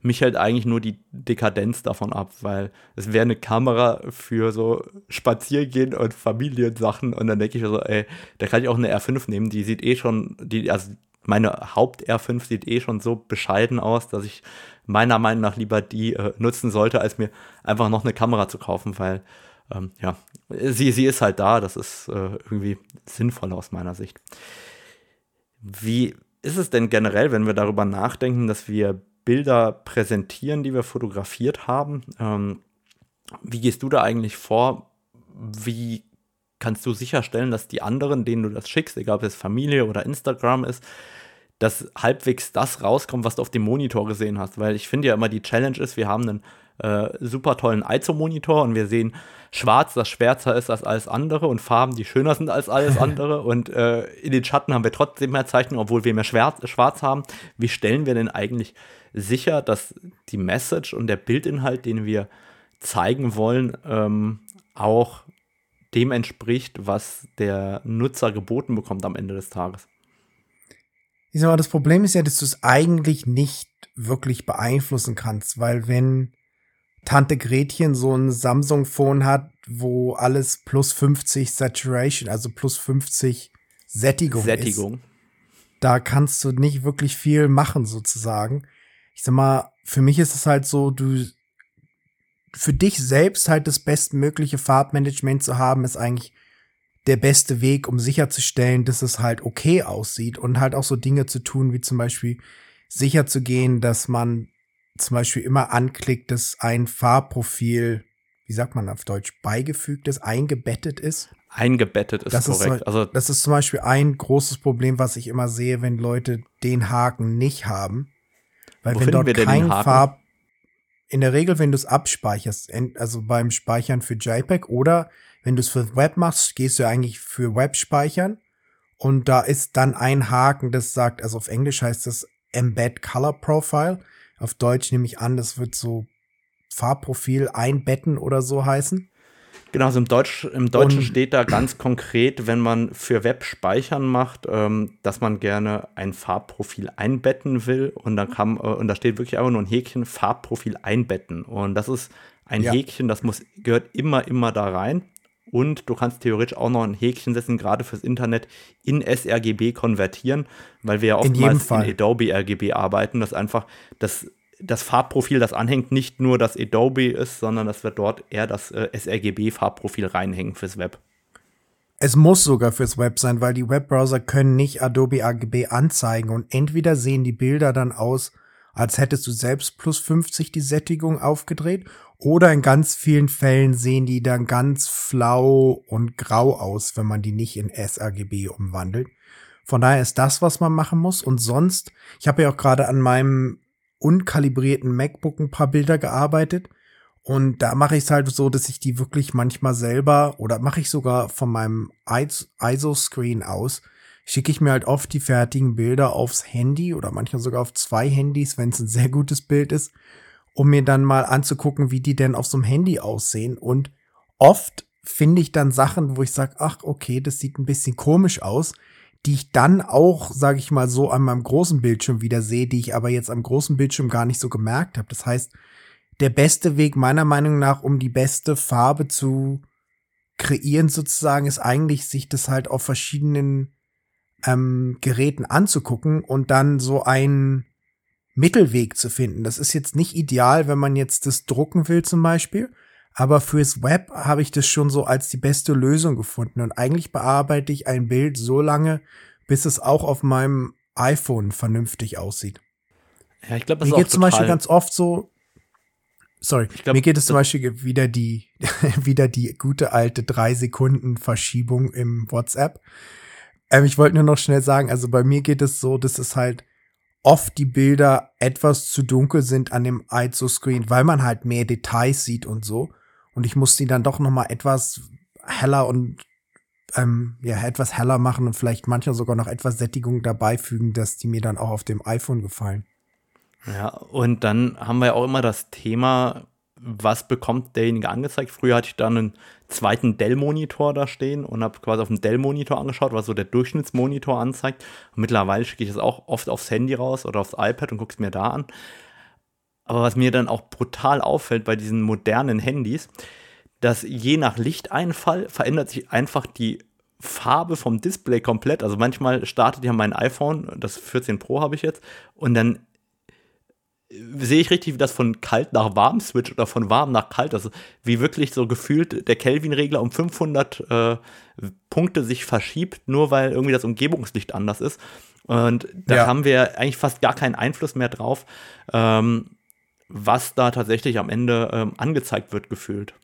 mich hält eigentlich nur die Dekadenz davon ab, weil es wäre eine Kamera für so Spaziergehen und Familiensachen und dann denke ich mir so, ey, da kann ich auch eine R5 nehmen, die sieht eh schon, die, also meine Haupt R5 sieht eh schon so bescheiden aus, dass ich meiner Meinung nach lieber die äh, nutzen sollte, als mir einfach noch eine Kamera zu kaufen, weil ähm, ja, sie, sie ist halt da, das ist äh, irgendwie sinnvoll aus meiner Sicht. Wie ist es denn generell, wenn wir darüber nachdenken, dass wir Bilder präsentieren, die wir fotografiert haben. Ähm, wie gehst du da eigentlich vor? Wie kannst du sicherstellen, dass die anderen, denen du das schickst, egal ob es Familie oder Instagram ist, dass halbwegs das rauskommt, was du auf dem Monitor gesehen hast? Weil ich finde ja immer, die Challenge ist, wir haben einen äh, super tollen ISO-Monitor und wir sehen schwarz, das schwärzer ist als alles andere und Farben, die schöner sind als alles andere und äh, in den Schatten haben wir trotzdem mehr Zeichnungen, obwohl wir mehr schwarz, schwarz haben. Wie stellen wir denn eigentlich sicher, dass die Message und der Bildinhalt, den wir zeigen wollen, ähm, auch dem entspricht, was der Nutzer geboten bekommt am Ende des Tages. Ich sag mal, das Problem ist ja, dass du es eigentlich nicht wirklich beeinflussen kannst, weil wenn Tante Gretchen so ein Samsung-Phone hat, wo alles plus 50 Saturation, also plus 50 Sättigung, Sättigung. Ist, da kannst du nicht wirklich viel machen sozusagen ich sag mal, für mich ist es halt so, du für dich selbst halt das bestmögliche Farbmanagement zu haben, ist eigentlich der beste Weg, um sicherzustellen, dass es halt okay aussieht und halt auch so Dinge zu tun, wie zum Beispiel sicher zu gehen, dass man zum Beispiel immer anklickt, dass ein Farbprofil, wie sagt man auf Deutsch, beigefügt ist, eingebettet ist. Eingebettet ist das korrekt. Ist, also das ist zum Beispiel ein großes Problem, was ich immer sehe, wenn Leute den Haken nicht haben. Weil wenn dort kein Farb, in der Regel, wenn du es abspeicherst, also beim Speichern für JPEG oder wenn du es für Web machst, gehst du eigentlich für Web speichern und da ist dann ein Haken, das sagt, also auf Englisch heißt das Embed Color Profile. Auf Deutsch nehme ich an, das wird so Farbprofil einbetten oder so heißen. Genau, also im, Deutsch, im Deutschen und steht da ganz konkret, wenn man für Web speichern macht, ähm, dass man gerne ein Farbprofil einbetten will und dann kann, äh, und da steht wirklich einfach nur ein Häkchen Farbprofil einbetten und das ist ein ja. Häkchen, das muss gehört immer immer da rein und du kannst theoretisch auch noch ein Häkchen setzen, gerade fürs Internet in sRGB konvertieren, weil wir ja oftmals in, in Adobe RGB arbeiten, dass einfach das das Farbprofil, das anhängt, nicht nur das Adobe ist, sondern das wird dort eher das äh, sRGB-Farbprofil reinhängen fürs Web. Es muss sogar fürs Web sein, weil die Webbrowser können nicht Adobe RGB anzeigen und entweder sehen die Bilder dann aus, als hättest du selbst plus 50 die Sättigung aufgedreht oder in ganz vielen Fällen sehen die dann ganz flau und grau aus, wenn man die nicht in sRGB umwandelt. Von daher ist das, was man machen muss. Und sonst, ich habe ja auch gerade an meinem unkalibrierten MacBook ein paar Bilder gearbeitet. Und da mache ich es halt so, dass ich die wirklich manchmal selber oder mache ich sogar von meinem ISO-Screen aus, schicke ich mir halt oft die fertigen Bilder aufs Handy oder manchmal sogar auf zwei Handys, wenn es ein sehr gutes Bild ist, um mir dann mal anzugucken, wie die denn auf so einem Handy aussehen. Und oft finde ich dann Sachen, wo ich sage, ach, okay, das sieht ein bisschen komisch aus die ich dann auch, sage ich mal so, an meinem großen Bildschirm wieder sehe, die ich aber jetzt am großen Bildschirm gar nicht so gemerkt habe. Das heißt, der beste Weg meiner Meinung nach, um die beste Farbe zu kreieren sozusagen, ist eigentlich, sich das halt auf verschiedenen ähm, Geräten anzugucken und dann so einen Mittelweg zu finden. Das ist jetzt nicht ideal, wenn man jetzt das drucken will zum Beispiel, aber fürs Web habe ich das schon so als die beste Lösung gefunden. Und eigentlich bearbeite ich ein Bild so lange, bis es auch auf meinem iPhone vernünftig aussieht. Ja, ich glaube, das Mir geht zum Beispiel ganz oft so. Sorry, glaub, mir geht es zum Beispiel wieder die, wieder die gute alte drei Sekunden Verschiebung im WhatsApp. Ähm, ich wollte nur noch schnell sagen, also bei mir geht es so, dass es halt oft die Bilder etwas zu dunkel sind an dem ISO-Screen, weil man halt mehr Details sieht und so und ich muss die dann doch noch mal etwas heller und ähm, ja, etwas heller machen und vielleicht manchmal sogar noch etwas Sättigung dabei fügen, dass die mir dann auch auf dem iPhone gefallen. Ja, und dann haben wir ja auch immer das Thema, was bekommt derjenige angezeigt. Früher hatte ich da einen zweiten Dell-Monitor da stehen und habe quasi auf dem Dell-Monitor angeschaut, was so der Durchschnittsmonitor anzeigt. Und mittlerweile schicke ich es auch oft aufs Handy raus oder aufs iPad und gucke es mir da an. Aber was mir dann auch brutal auffällt bei diesen modernen Handys, dass je nach Lichteinfall verändert sich einfach die Farbe vom Display komplett. Also manchmal startet ja mein iPhone, das 14 Pro habe ich jetzt, und dann sehe ich richtig, wie das von kalt nach warm switcht oder von warm nach kalt. Also wie wirklich so gefühlt der Kelvin-Regler um 500 äh, Punkte sich verschiebt, nur weil irgendwie das Umgebungslicht anders ist. Und da ja. haben wir eigentlich fast gar keinen Einfluss mehr drauf, ähm, was da tatsächlich am Ende ähm, angezeigt wird, gefühlt.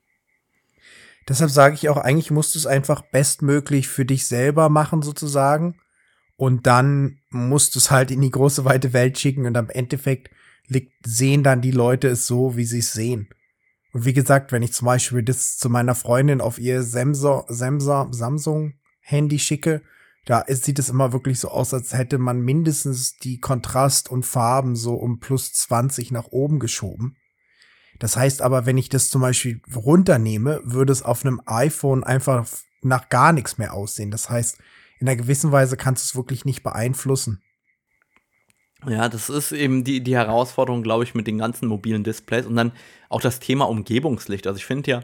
Deshalb sage ich auch, eigentlich musst du es einfach bestmöglich für dich selber machen, sozusagen. Und dann musst du es halt in die große weite Welt schicken und am Endeffekt liegt, sehen dann die Leute es so, wie sie es sehen. Und wie gesagt, wenn ich zum Beispiel das zu meiner Freundin auf ihr Samsung, Samsung, Handy schicke, da ist, sieht es immer wirklich so aus, als hätte man mindestens die Kontrast und Farben so um plus 20 nach oben geschoben. Das heißt aber, wenn ich das zum Beispiel runternehme, würde es auf einem iPhone einfach nach gar nichts mehr aussehen. Das heißt, in einer gewissen Weise kannst du es wirklich nicht beeinflussen. Ja, das ist eben die, die Herausforderung, glaube ich, mit den ganzen mobilen Displays und dann auch das Thema Umgebungslicht. Also ich finde ja,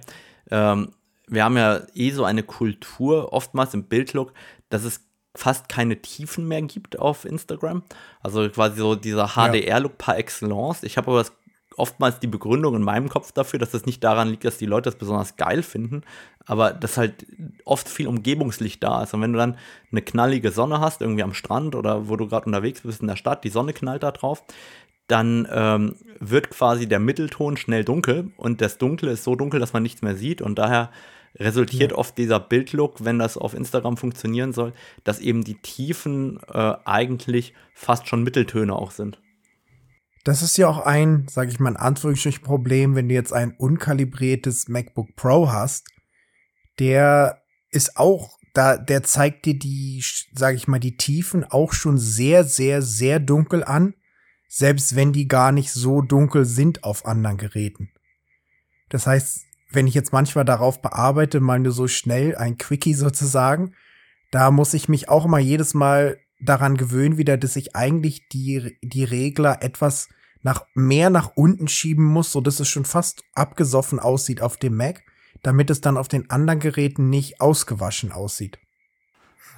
ähm, wir haben ja eh so eine Kultur oftmals im Bildlook, dass es fast keine Tiefen mehr gibt auf Instagram. Also quasi so dieser HDR-Look par excellence. Ich habe aber das oftmals die Begründung in meinem Kopf dafür, dass das nicht daran liegt, dass die Leute das besonders geil finden, aber dass halt oft viel Umgebungslicht da ist. Und wenn du dann eine knallige Sonne hast, irgendwie am Strand oder wo du gerade unterwegs bist in der Stadt, die Sonne knallt da drauf, dann ähm, wird quasi der Mittelton schnell dunkel und das Dunkle ist so dunkel, dass man nichts mehr sieht und daher resultiert ja. oft dieser Bildlook, wenn das auf Instagram funktionieren soll, dass eben die Tiefen äh, eigentlich fast schon Mitteltöne auch sind. Das ist ja auch ein, sage ich mal in Anführungsstrichen, Problem, wenn du jetzt ein unkalibriertes MacBook Pro hast. Der ist auch, da, der zeigt dir die, sage ich mal, die Tiefen auch schon sehr, sehr, sehr dunkel an, selbst wenn die gar nicht so dunkel sind auf anderen Geräten. Das heißt, wenn ich jetzt manchmal darauf bearbeite, mal nur so schnell ein Quickie sozusagen, da muss ich mich auch mal jedes Mal daran gewöhnen wieder, dass ich eigentlich die, die Regler etwas nach, mehr nach unten schieben muss, so dass es schon fast abgesoffen aussieht auf dem Mac, damit es dann auf den anderen Geräten nicht ausgewaschen aussieht.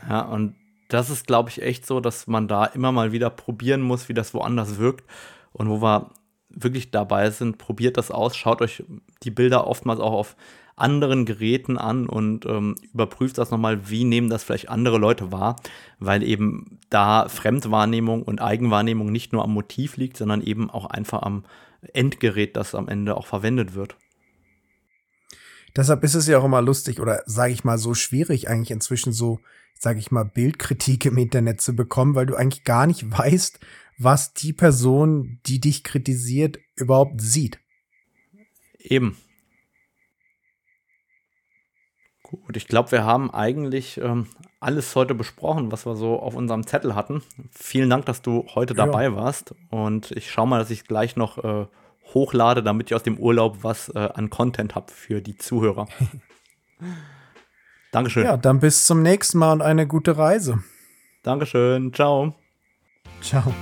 Ja, und das ist, glaube ich, echt so, dass man da immer mal wieder probieren muss, wie das woanders wirkt. Und wo wir wirklich dabei sind, probiert das aus, schaut euch die Bilder oftmals auch auf anderen Geräten an und ähm, überprüft das nochmal, wie nehmen das vielleicht andere Leute wahr, weil eben da Fremdwahrnehmung und Eigenwahrnehmung nicht nur am Motiv liegt, sondern eben auch einfach am Endgerät, das am Ende auch verwendet wird. Deshalb ist es ja auch immer lustig oder sage ich mal so schwierig eigentlich inzwischen so, sage ich mal, Bildkritik im Internet zu bekommen, weil du eigentlich gar nicht weißt, was die Person, die dich kritisiert, überhaupt sieht. Eben. Gut, ich glaube, wir haben eigentlich ähm, alles heute besprochen, was wir so auf unserem Zettel hatten. Vielen Dank, dass du heute ja. dabei warst. Und ich schaue mal, dass ich gleich noch äh, hochlade, damit ich aus dem Urlaub was äh, an Content habe für die Zuhörer. Dankeschön. Ja, dann bis zum nächsten Mal und eine gute Reise. Dankeschön. Ciao. Ciao.